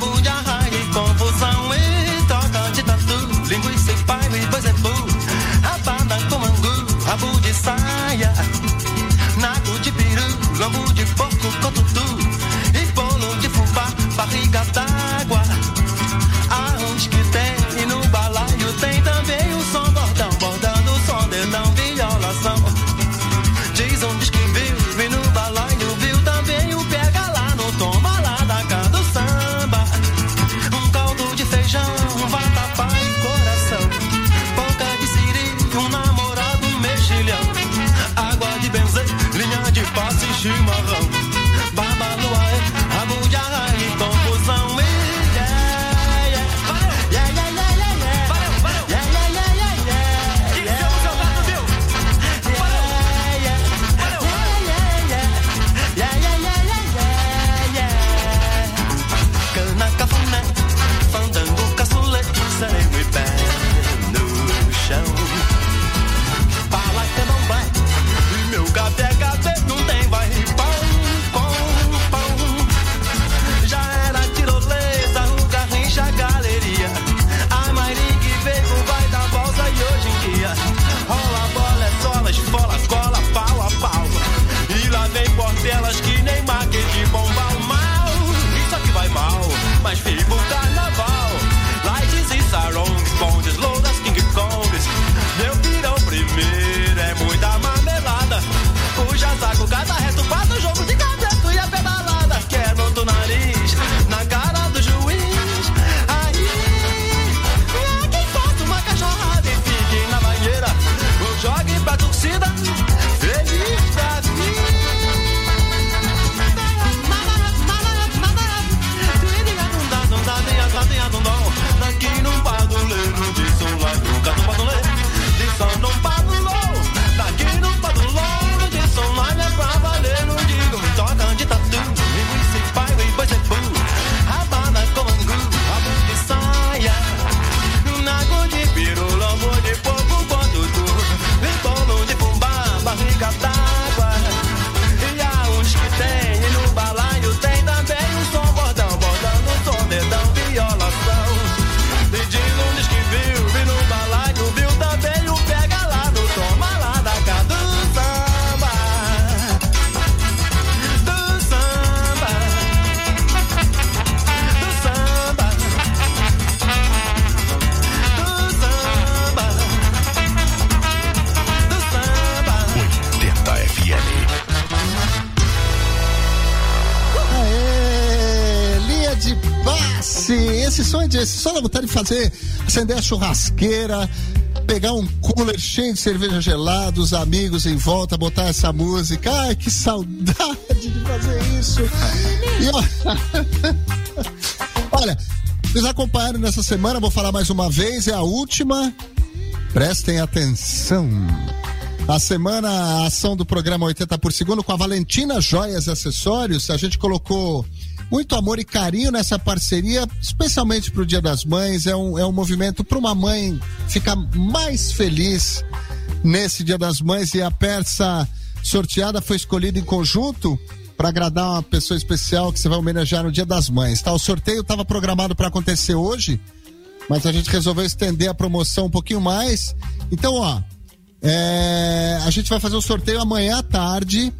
Speaker 26: Abuja. Esse é de, esse som dá vontade de fazer, acender a churrasqueira, pegar um cooler cheio de cerveja gelada, os amigos em volta, botar essa música. Ai, que saudade de fazer isso. E, ó, [LAUGHS] olha,
Speaker 2: Vocês acompanharam nessa semana, vou falar mais uma vez, é a última. Prestem atenção. A semana, a ação do programa 80 por segundo com a Valentina Joias e Acessórios, a gente colocou muito amor e carinho nessa parceria, especialmente para o Dia das Mães. É um, é um movimento para uma mãe ficar mais feliz nesse Dia das Mães e a peça sorteada foi escolhida em conjunto para agradar uma pessoa especial que você vai homenagear no Dia das Mães. Tá? O sorteio estava programado para acontecer hoje, mas a gente resolveu estender a promoção um pouquinho mais. Então, ó, é, a gente vai fazer o sorteio amanhã à tarde,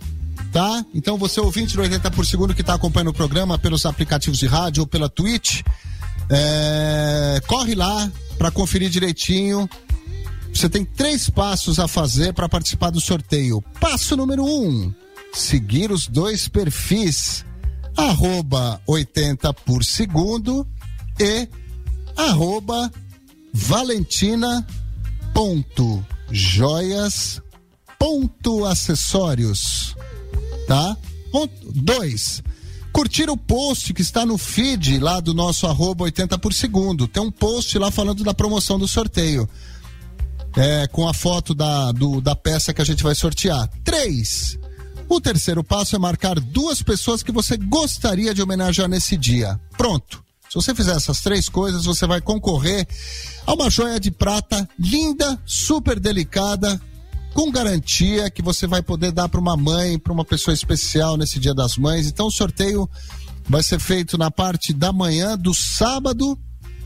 Speaker 2: tá? Então, você ouvinte do 80 por segundo que está acompanhando o programa pelos aplicativos de rádio ou pela Twitch, é, corre lá para conferir direitinho. Você tem três passos a fazer para participar do sorteio. Passo número um: seguir os dois perfis, arroba 80 por segundo e arroba valentina ponto joias ponto acessórios, tá? Ponto dois, curtir o post que está no feed lá do nosso arroba 80 por segundo. Tem um post lá falando da promoção do sorteio. É, com a foto da, do, da peça que a gente vai sortear. Três, o terceiro passo é marcar duas pessoas que você gostaria de homenagear nesse dia. Pronto. Se você fizer essas três coisas, você vai concorrer a uma joia de prata linda, super delicada, com garantia que você vai poder dar para uma mãe, para uma pessoa especial nesse Dia das Mães. Então o sorteio vai ser feito na parte da manhã do sábado,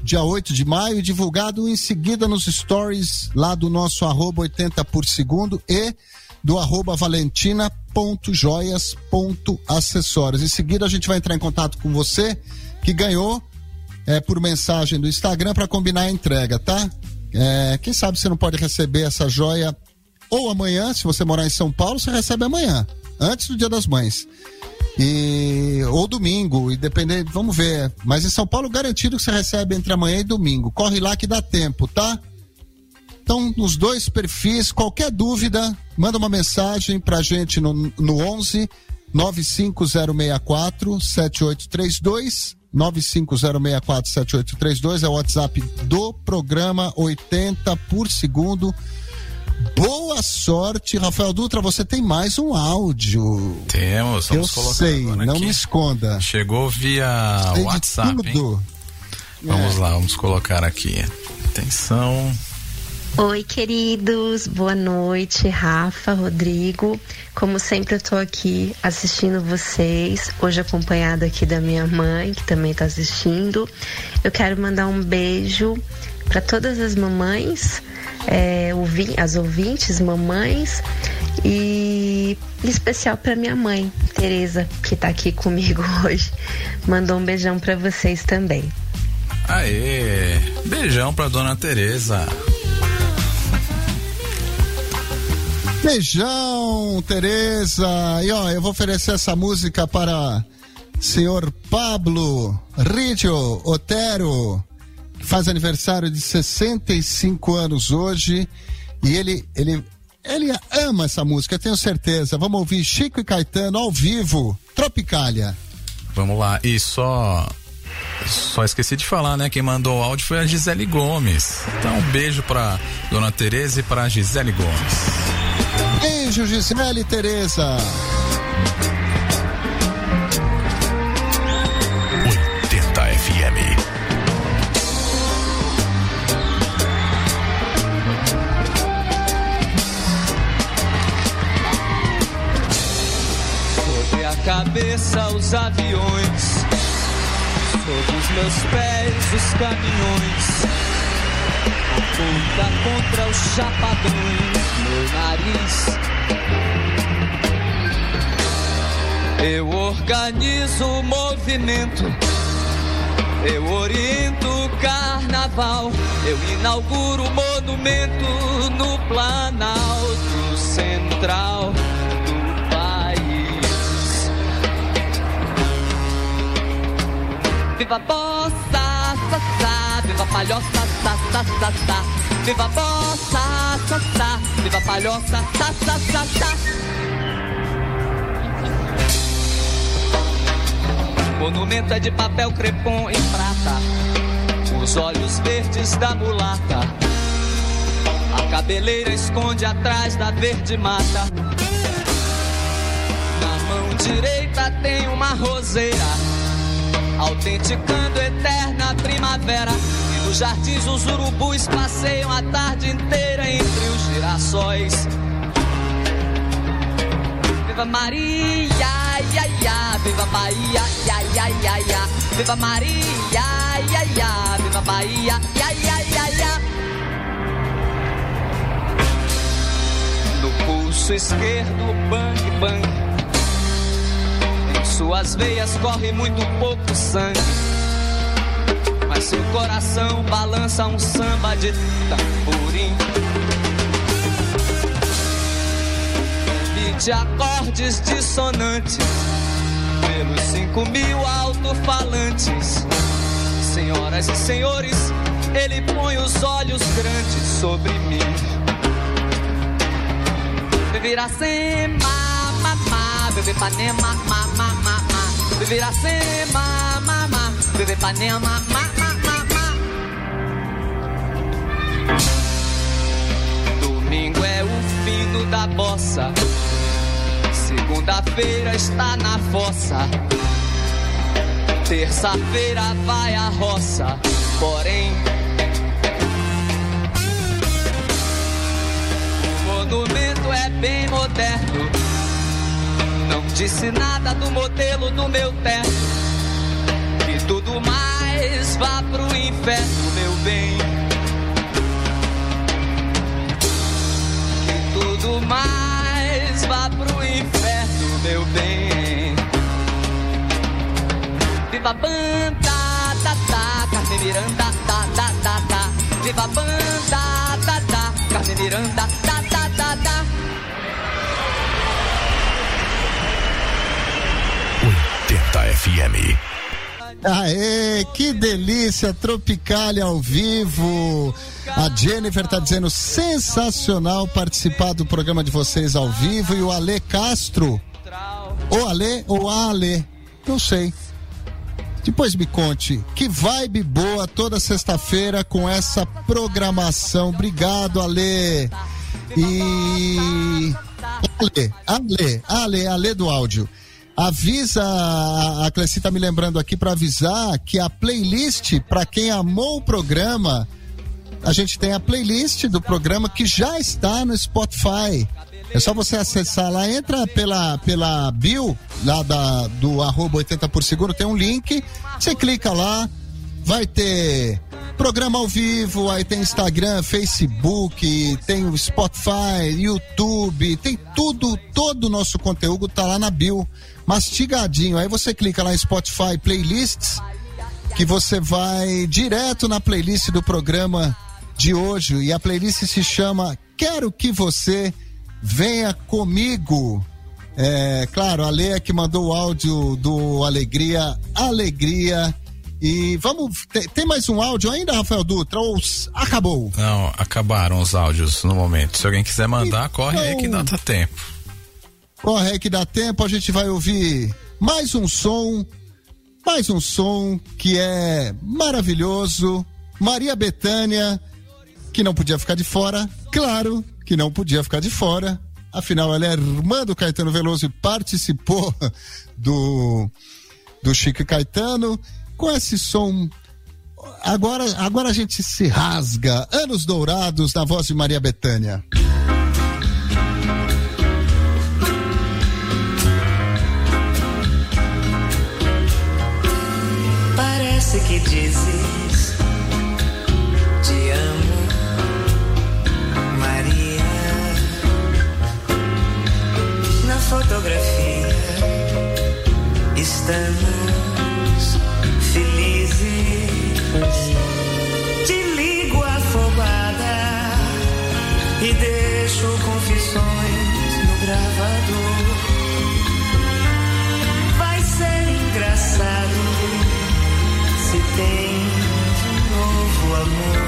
Speaker 2: dia 8 de maio, e divulgado em seguida nos stories lá do nosso arroba 80 por segundo e do arroba valentina.joias.acessórios. Em seguida, a gente vai entrar em contato com você que ganhou é, por mensagem do Instagram para combinar a entrega, tá? É, quem sabe você não pode receber essa joia ou amanhã, se você morar em São Paulo, você recebe amanhã, antes do Dia das Mães. E, ou domingo, independente, vamos ver. Mas em São Paulo, garantido que você recebe entre amanhã e domingo. Corre lá que dá tempo, tá? Então, nos dois perfis, qualquer dúvida, manda uma mensagem pra gente no, no 11 95064 7832. 95064 7832 é o WhatsApp do programa 80 por segundo. Boa sorte, Rafael Dutra. Você tem mais um áudio.
Speaker 1: Temos, vamos
Speaker 2: Eu
Speaker 1: colocar
Speaker 2: sei,
Speaker 1: agora
Speaker 2: não
Speaker 1: aqui.
Speaker 2: me esconda.
Speaker 1: Chegou via
Speaker 2: Tem
Speaker 1: WhatsApp. Vamos
Speaker 2: É.
Speaker 1: lá, vamos colocar aqui. Atenção.
Speaker 27: Oi, queridos, boa noite, Rafa, Rodrigo. Como sempre, eu tô aqui assistindo vocês, hoje acompanhada aqui da minha mãe, que também tá assistindo. Eu quero mandar um beijo para todas as mamães, é, as ouvintes, mamães, e em especial para minha mãe, Tereza, que tá aqui comigo [LAUGHS] hoje. Mandou um beijão para vocês também.
Speaker 1: Aê! Beijão pra dona Tereza.
Speaker 2: Beijão, Tereza. E ó, eu vou oferecer essa música para senhor Pablo Rídio Otero, faz aniversário de 65 anos hoje. E ele, ele, ele ama essa música, tenho certeza. Vamos ouvir Chico e Caetano ao vivo, Tropicália.
Speaker 1: Vamos lá. E só. Só esqueci de falar, né? Quem mandou o áudio foi a Gisele Gomes. Então, um beijo pra dona Tereza e pra Gisele Gomes.
Speaker 2: Beijo, Gisele e Tereza.
Speaker 8: Cabeça os aviões, sobre os meus pés os caminhões. Aponta contra os chapadões, meu nariz. Eu organizo o movimento, eu oriento o carnaval, eu inauguro o monumento no Planalto Central Viva bossa, sa, sa, viva palhoça, sa, sa, sa, sa. Viva bossa, sa, sa, viva palhoça, sa, sa, sa, sa. Monumento é de papel crepom em prata.
Speaker 9: Os olhos verdes da mulata. A cabeleira esconde atrás da verde mata. Na mão direita tem uma roseira, autenticando eterna primavera. E nos jardins os urubus passeiam a tarde inteira entre os girassóis. Viva Maria, ia, ia, viva Bahia, ia, ia, ia, ia. Viva Maria, ia, ia, viva Bahia, ia, ia, ia, ia. No pulso esquerdo, bang, bang. Suas veias corre muito pouco sangue. Mas seu coração balança um samba de tamborim. de acordes dissonantes pelos cinco mil alto-falantes. Senhoras e senhores, ele põe os olhos grandes sobre mim. Beberacema, mamá, bebê panema, mamá, mamá. Beberacema, mamá, bebê panema, mamá, mamá. Domingo é o fino da bossa. Segunda-feira está na fossa. Terça-feira vai à roça. Porém, o monumento é bem moderno. Não disse nada do modelo do meu terno. Que tudo mais vá pro inferno, meu bem. Que tudo mais vá pro inferno, meu bem. Viva banda, da, da, Carmen Miranda, da, da, da, da. Viva banda, da, da, Carmen Miranda, da, da, da, da.
Speaker 7: FM.
Speaker 2: Aê, que delícia, Tropicália ao vivo. A Jennifer tá dizendo sensacional participar do programa de vocês ao vivo e o Ale Castro. O Ale ou a Ale, não sei. Depois me conte. Que vibe boa toda sexta-feira com essa programação. Obrigado, Ale. E Ale, Ale, Ale, Ale do áudio. Avisa, a Cleci tá me lembrando aqui para avisar que a playlist, para quem amou o programa, a gente tem a playlist do programa que já está no Spotify. É só você acessar lá, entra pela, pela bio lá da, do arroba 80 por segundo, tem um link, você clica lá, vai ter programa ao vivo, aí tem Instagram, Facebook, tem o Spotify, YouTube, tem tudo, todo o nosso conteúdo tá lá na bio, mastigadinho. Aí você clica lá em Spotify Playlists, que você vai direto na playlist do programa de hoje. E a playlist se chama Quero que você venha comigo. É, claro, a Leia que mandou o áudio do Alegria, Alegria. E vamos. Tem, mais um áudio ainda, Rafael Dutra? Ou acabou?
Speaker 1: Não, acabaram os áudios no momento. Se alguém quiser mandar, corre aí que ainda tá tempo.
Speaker 2: Corre aí que dá tempo, a gente vai ouvir mais um som, mais um som que é maravilhoso. Maria Bethânia, que não podia ficar de fora, claro que não podia ficar de fora. Afinal, ela é irmã do Caetano Veloso e participou [LAUGHS] do, do Chico Caetano com esse som. Agora, agora a gente se rasga. Anos Dourados na voz de Maria Bethânia.
Speaker 28: Parece que dizes te amo, Maria. Na fotografia estamos tem de novo amor.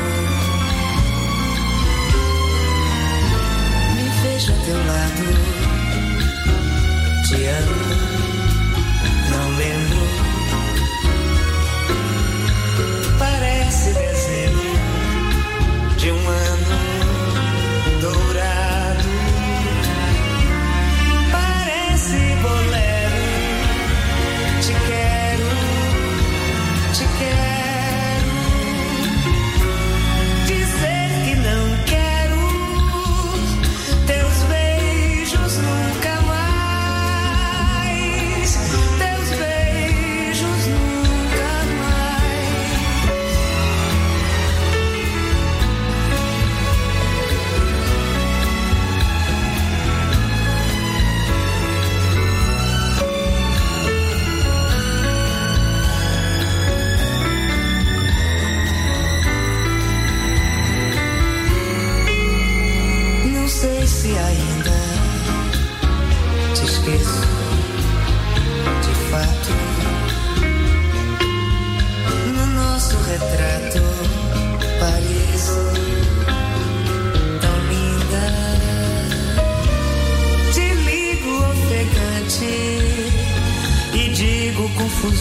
Speaker 28: Me vejo a teu lado, te amo,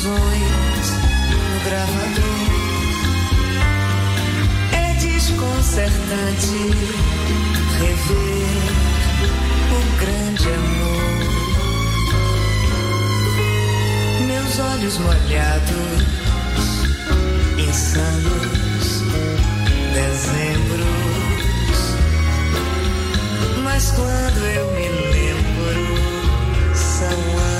Speaker 28: confissões no gravador. É desconcertante rever o grande amor. Meus olhos molhados, insanos, dezembros. Mas quando eu me lembro, são anos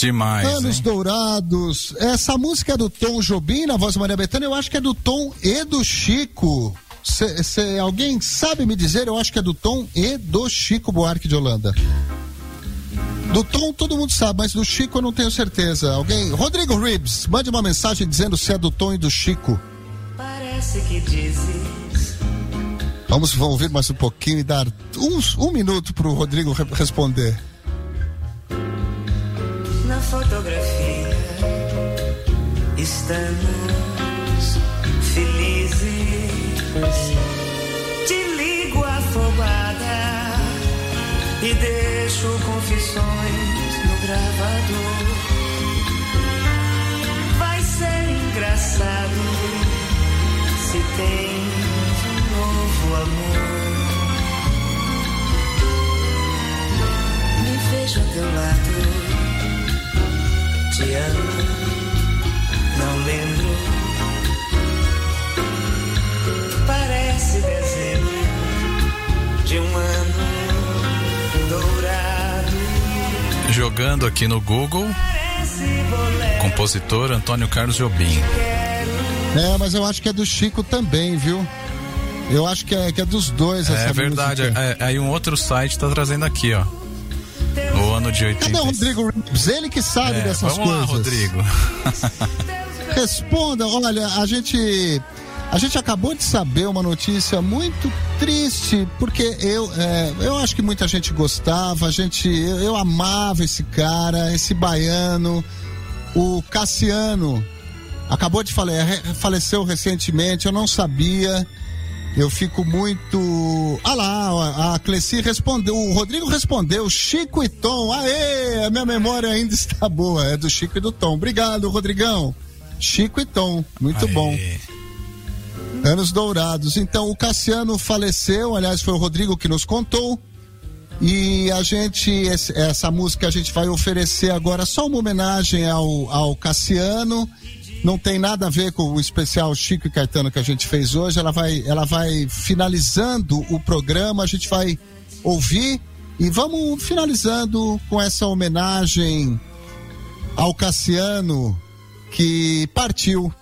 Speaker 1: Demais.
Speaker 2: Anos Dourados. Essa música é do Tom Jobim, na voz de Maria Bethânia, eu acho que é do Tom e do Chico. Se, se alguém sabe me dizer, eu acho que é do Tom e do Chico Buarque de Holanda. Do Tom todo mundo sabe, mas do Chico eu não tenho certeza. Alguém? Rodrigo Ribs, mande uma mensagem dizendo se é do Tom e do Chico.
Speaker 28: Parece que dizes
Speaker 2: Vamos, vamos ouvir mais um pouquinho e dar uns, um minuto pro Rodrigo re- responder.
Speaker 28: Fotografia. Estamos felizes. Te ligo afobada e deixo confissões no gravador. Vai ser engraçado se tens um novo amor. Me vejo ao teu lado te amo, não lembro. Parece dezembro de um ano dourado.
Speaker 1: Jogando aqui no Google, compositor Antônio Carlos Jobim.
Speaker 2: É, mas eu acho que é do Chico também, viu? Eu acho que é, que é dos dois essa
Speaker 1: É verdade.
Speaker 2: música.
Speaker 1: é- Aí um outro site tá trazendo aqui, ó. No ano de 80.
Speaker 2: Cadê o Rodrigo Ribs? Ele que sabe
Speaker 1: É,
Speaker 2: dessas
Speaker 1: vamos lá,
Speaker 2: coisas.
Speaker 1: Rodrigo. [LAUGHS] [LAUGHS]
Speaker 2: Responda, olha, a gente a gente acabou de saber uma notícia muito triste, porque eu é, eu acho que muita gente gostava, a gente eu, eu amava esse cara, esse baiano, o Cassiano. Acabou de fale, re- faleceu recentemente, eu não sabia. Eu fico muito. Ah lá, a Cleci respondeu, o Rodrigo respondeu, Chico e Tom. Aê, a minha memória ainda está boa, é do Chico e do Tom. Obrigado, Rodrigão. Chico e Tom, muito bom. Anos dourados. Então, o Cassiano faleceu, aliás, foi o Rodrigo que nos contou. E a gente, essa música a gente vai oferecer agora só uma homenagem ao, ao Cassiano. Não tem nada a ver com o especial Chico e Caetano que a gente fez hoje. Ela vai, ela vai finalizando o programa, a gente vai ouvir e vamos finalizando com essa homenagem ao Cassiano que partiu,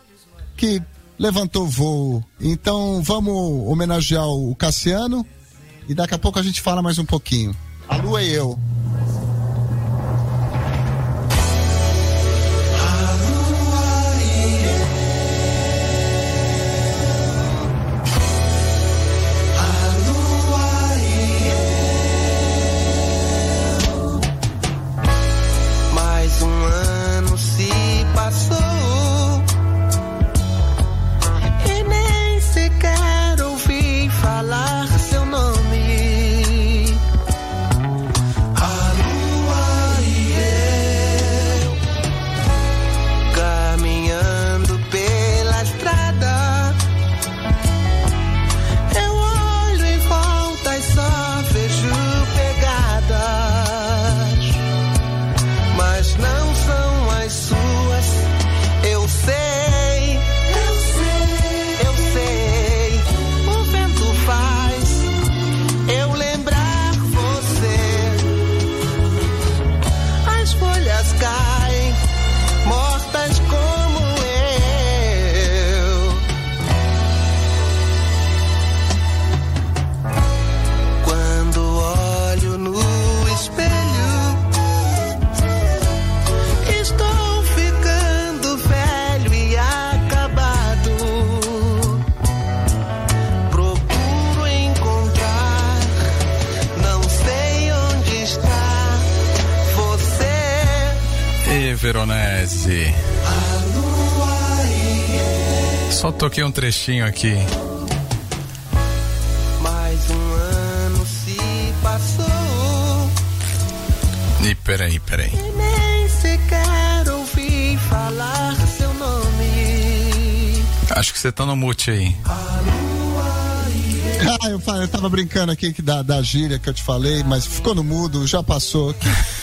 Speaker 2: que levantou voo. Então vamos homenagear o Cassiano e daqui a pouco a gente fala mais um pouquinho. A Lua e eu.
Speaker 1: Veronese. Só toquei um trechinho aqui.
Speaker 26: Mais um ano se passou
Speaker 1: E peraí, peraí.
Speaker 26: e nem sequer ouvi falar seu nome.
Speaker 1: Acho que você tá no mute aí. [LAUGHS]
Speaker 2: Ah, eu, falei, eu tava brincando aqui que da, da gíria que eu te falei, mas ficou no mudo, já passou.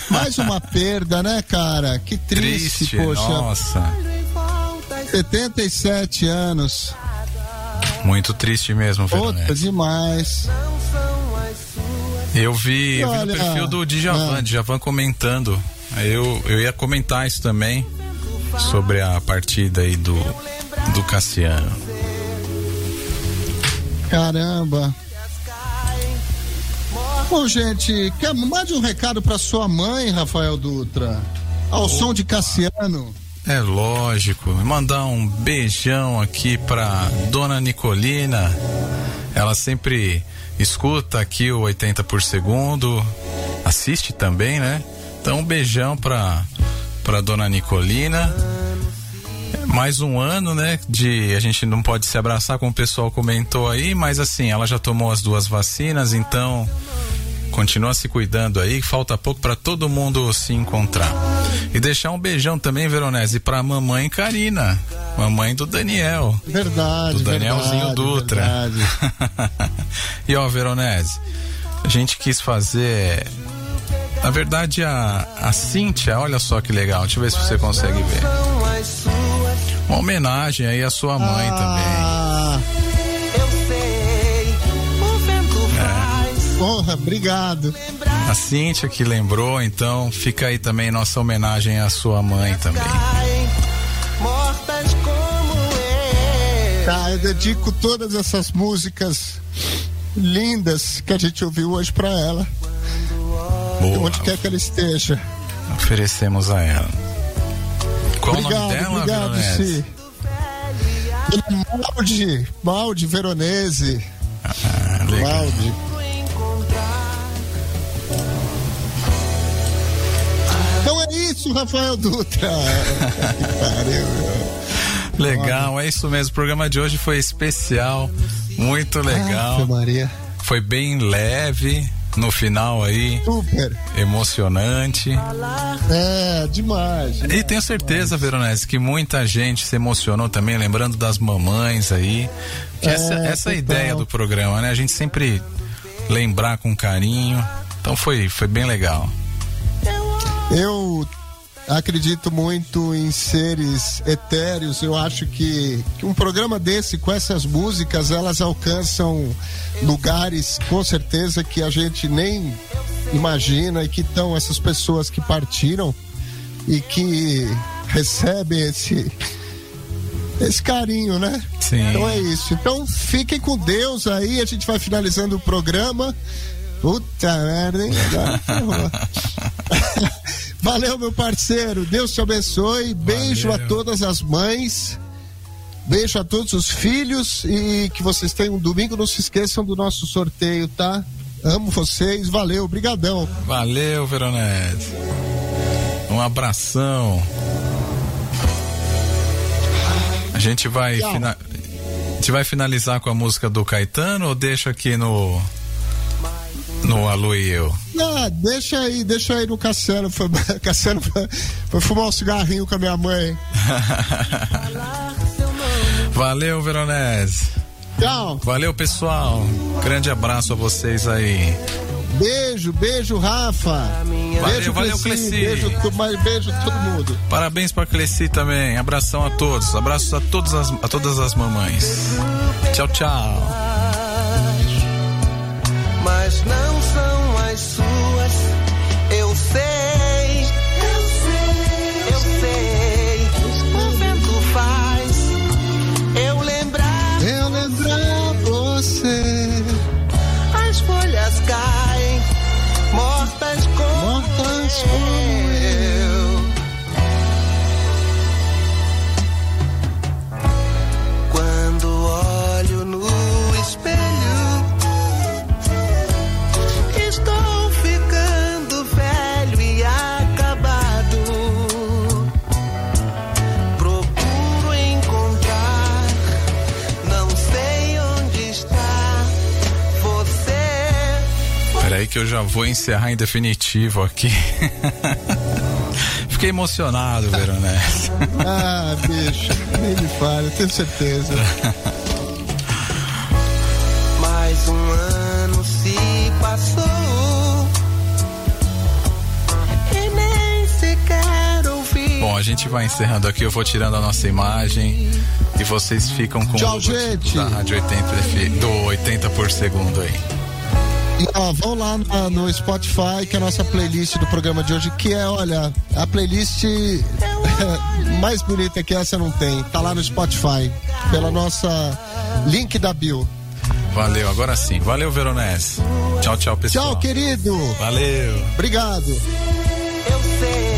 Speaker 2: Mais uma [LAUGHS] perda, né, cara? Que triste,
Speaker 1: Triste,
Speaker 2: poxa.
Speaker 1: nossa.
Speaker 2: 77 anos.
Speaker 1: Muito triste mesmo, Veronese.
Speaker 2: Outra demais.
Speaker 1: Eu vi, eu vi no
Speaker 2: Olha,
Speaker 1: perfil do Djavan,
Speaker 2: ah.
Speaker 1: Djavan comentando. Eu, eu ia comentar isso também sobre a partida aí do, do Cassiano.
Speaker 2: Caramba. Bom, gente, quer, mande um recado pra sua mãe, Rafael Dutra. Ao som de Cassiano.
Speaker 1: É lógico. Mandar um beijão aqui pra Dona Nicolina. Ela sempre escuta aqui o 80 por segundo, assiste também, né? Então um beijão pra, pra Dona Nicolina. Mais um ano, né? De a gente não pode se abraçar, como o pessoal comentou aí, mas assim, ela já tomou as duas vacinas, então continua se cuidando aí, falta pouco pra todo mundo se encontrar. E deixar um beijão também, Veronese, pra mamãe Karina, mamãe do Daniel.
Speaker 2: Verdade,
Speaker 1: Do Danielzinho
Speaker 2: verdade,
Speaker 1: Dutra.
Speaker 2: verdade. [LAUGHS]
Speaker 1: e ó, Veronese, a gente quis fazer. Na verdade, a, a Cíntia, olha só que legal, deixa eu ver se você consegue ver. Uma homenagem aí à sua mãe
Speaker 2: Ah,
Speaker 26: eu sei. O vento faz
Speaker 2: porra, obrigado.
Speaker 1: também. A Cíntia que lembrou, então fica aí também nossa homenagem à sua mãe também.
Speaker 26: caem, mortas como eu.
Speaker 2: Tá, eu dedico todas essas músicas lindas que a gente ouviu hoje pra ela.
Speaker 1: Boa,
Speaker 2: Onde quer que ela esteja.
Speaker 1: oferecemos a ela. Qual
Speaker 2: obrigado,
Speaker 1: o nome dela,
Speaker 2: obrigado,
Speaker 1: Veronese?
Speaker 2: Si. Maldi, Maldi Veronese.
Speaker 1: Ah, legal.
Speaker 2: Maldi. Então é isso, Rafael Dutra. pariu. [LAUGHS]
Speaker 1: Legal, é isso mesmo. O programa de hoje foi especial, muito legal.
Speaker 2: Ave Maria.
Speaker 1: Foi bem leve no final aí,
Speaker 2: Super.
Speaker 1: emocionante.
Speaker 2: É, demais.
Speaker 1: E tenho certeza, Veronese, que muita gente se emocionou também, lembrando das mamães aí.
Speaker 2: É,
Speaker 1: essa, essa é a
Speaker 2: total.
Speaker 1: ideia do programa, né? A gente sempre lembrar com carinho. Então foi, foi bem legal.
Speaker 2: Eu acredito muito em seres etéreos. Eu acho que, que um programa desse, com essas músicas, elas alcançam lugares, com certeza, que a gente nem imagina e que estão essas pessoas que partiram e que recebem esse. Esse carinho, né?
Speaker 1: Sim.
Speaker 2: Então é isso. Então fiquem com Deus aí. A gente vai finalizando o programa. Puta merda, hein? [LAUGHS] Valeu, meu parceiro. Deus te abençoe. Beijo
Speaker 1: Valeu.
Speaker 2: a todas as mães. Beijo a todos os filhos e que vocês tenham um domingo. Não se esqueçam do nosso sorteio, tá? Amo vocês. Valeu, brigadão.
Speaker 1: Valeu, Veronese. Um abração. A gente vai fina- a gente vai finalizar com a música do Caetano ou deixa aqui no no Alô e eu?
Speaker 2: Ah, deixa aí, deixa aí no Cassiano. Foi, [LAUGHS] Cassiano foi, foi fumar um cigarrinho com a minha mãe.
Speaker 1: Valeu, Veronese.
Speaker 2: Tchau.
Speaker 1: Valeu, pessoal. Grande abraço a vocês aí.
Speaker 2: Beijo, beijo, Rafa. beijo,
Speaker 1: valeu,
Speaker 2: Cleci.
Speaker 1: Cleci.
Speaker 2: Beijo, beijo todo mundo.
Speaker 1: Parabéns para Cleci também. Abração a todos. Abraços a todas as, a todas as mamães. Tchau, tchau.
Speaker 26: Mas não são
Speaker 1: que eu já vou encerrar em definitivo aqui. [LAUGHS] Fiquei emocionado, Veronese. [LAUGHS]
Speaker 2: ah, bicho, nem me fale, tenho certeza.
Speaker 6: Mais um ano se passou e nem sequer ouvi.
Speaker 1: Bom, a gente vai encerrando aqui, eu vou tirando a nossa imagem e vocês ficam com
Speaker 2: Tchau,
Speaker 1: o
Speaker 2: gente.
Speaker 1: da Rádio 80 F- do 80 por segundo aí.
Speaker 2: E ó, vão lá na- no Spotify, que é a nossa playlist do programa de hoje, que é, olha, a playlist [LAUGHS] mais bonita que essa não tem. Tá lá no Spotify, pela nossa link da Bill.
Speaker 1: Valeu, agora sim. Valeu, Veronese. Tchau, tchau, pessoal.
Speaker 2: Tchau, querido.
Speaker 1: Valeu.
Speaker 2: Obrigado.
Speaker 6: Eu sei,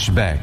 Speaker 29: Flashback.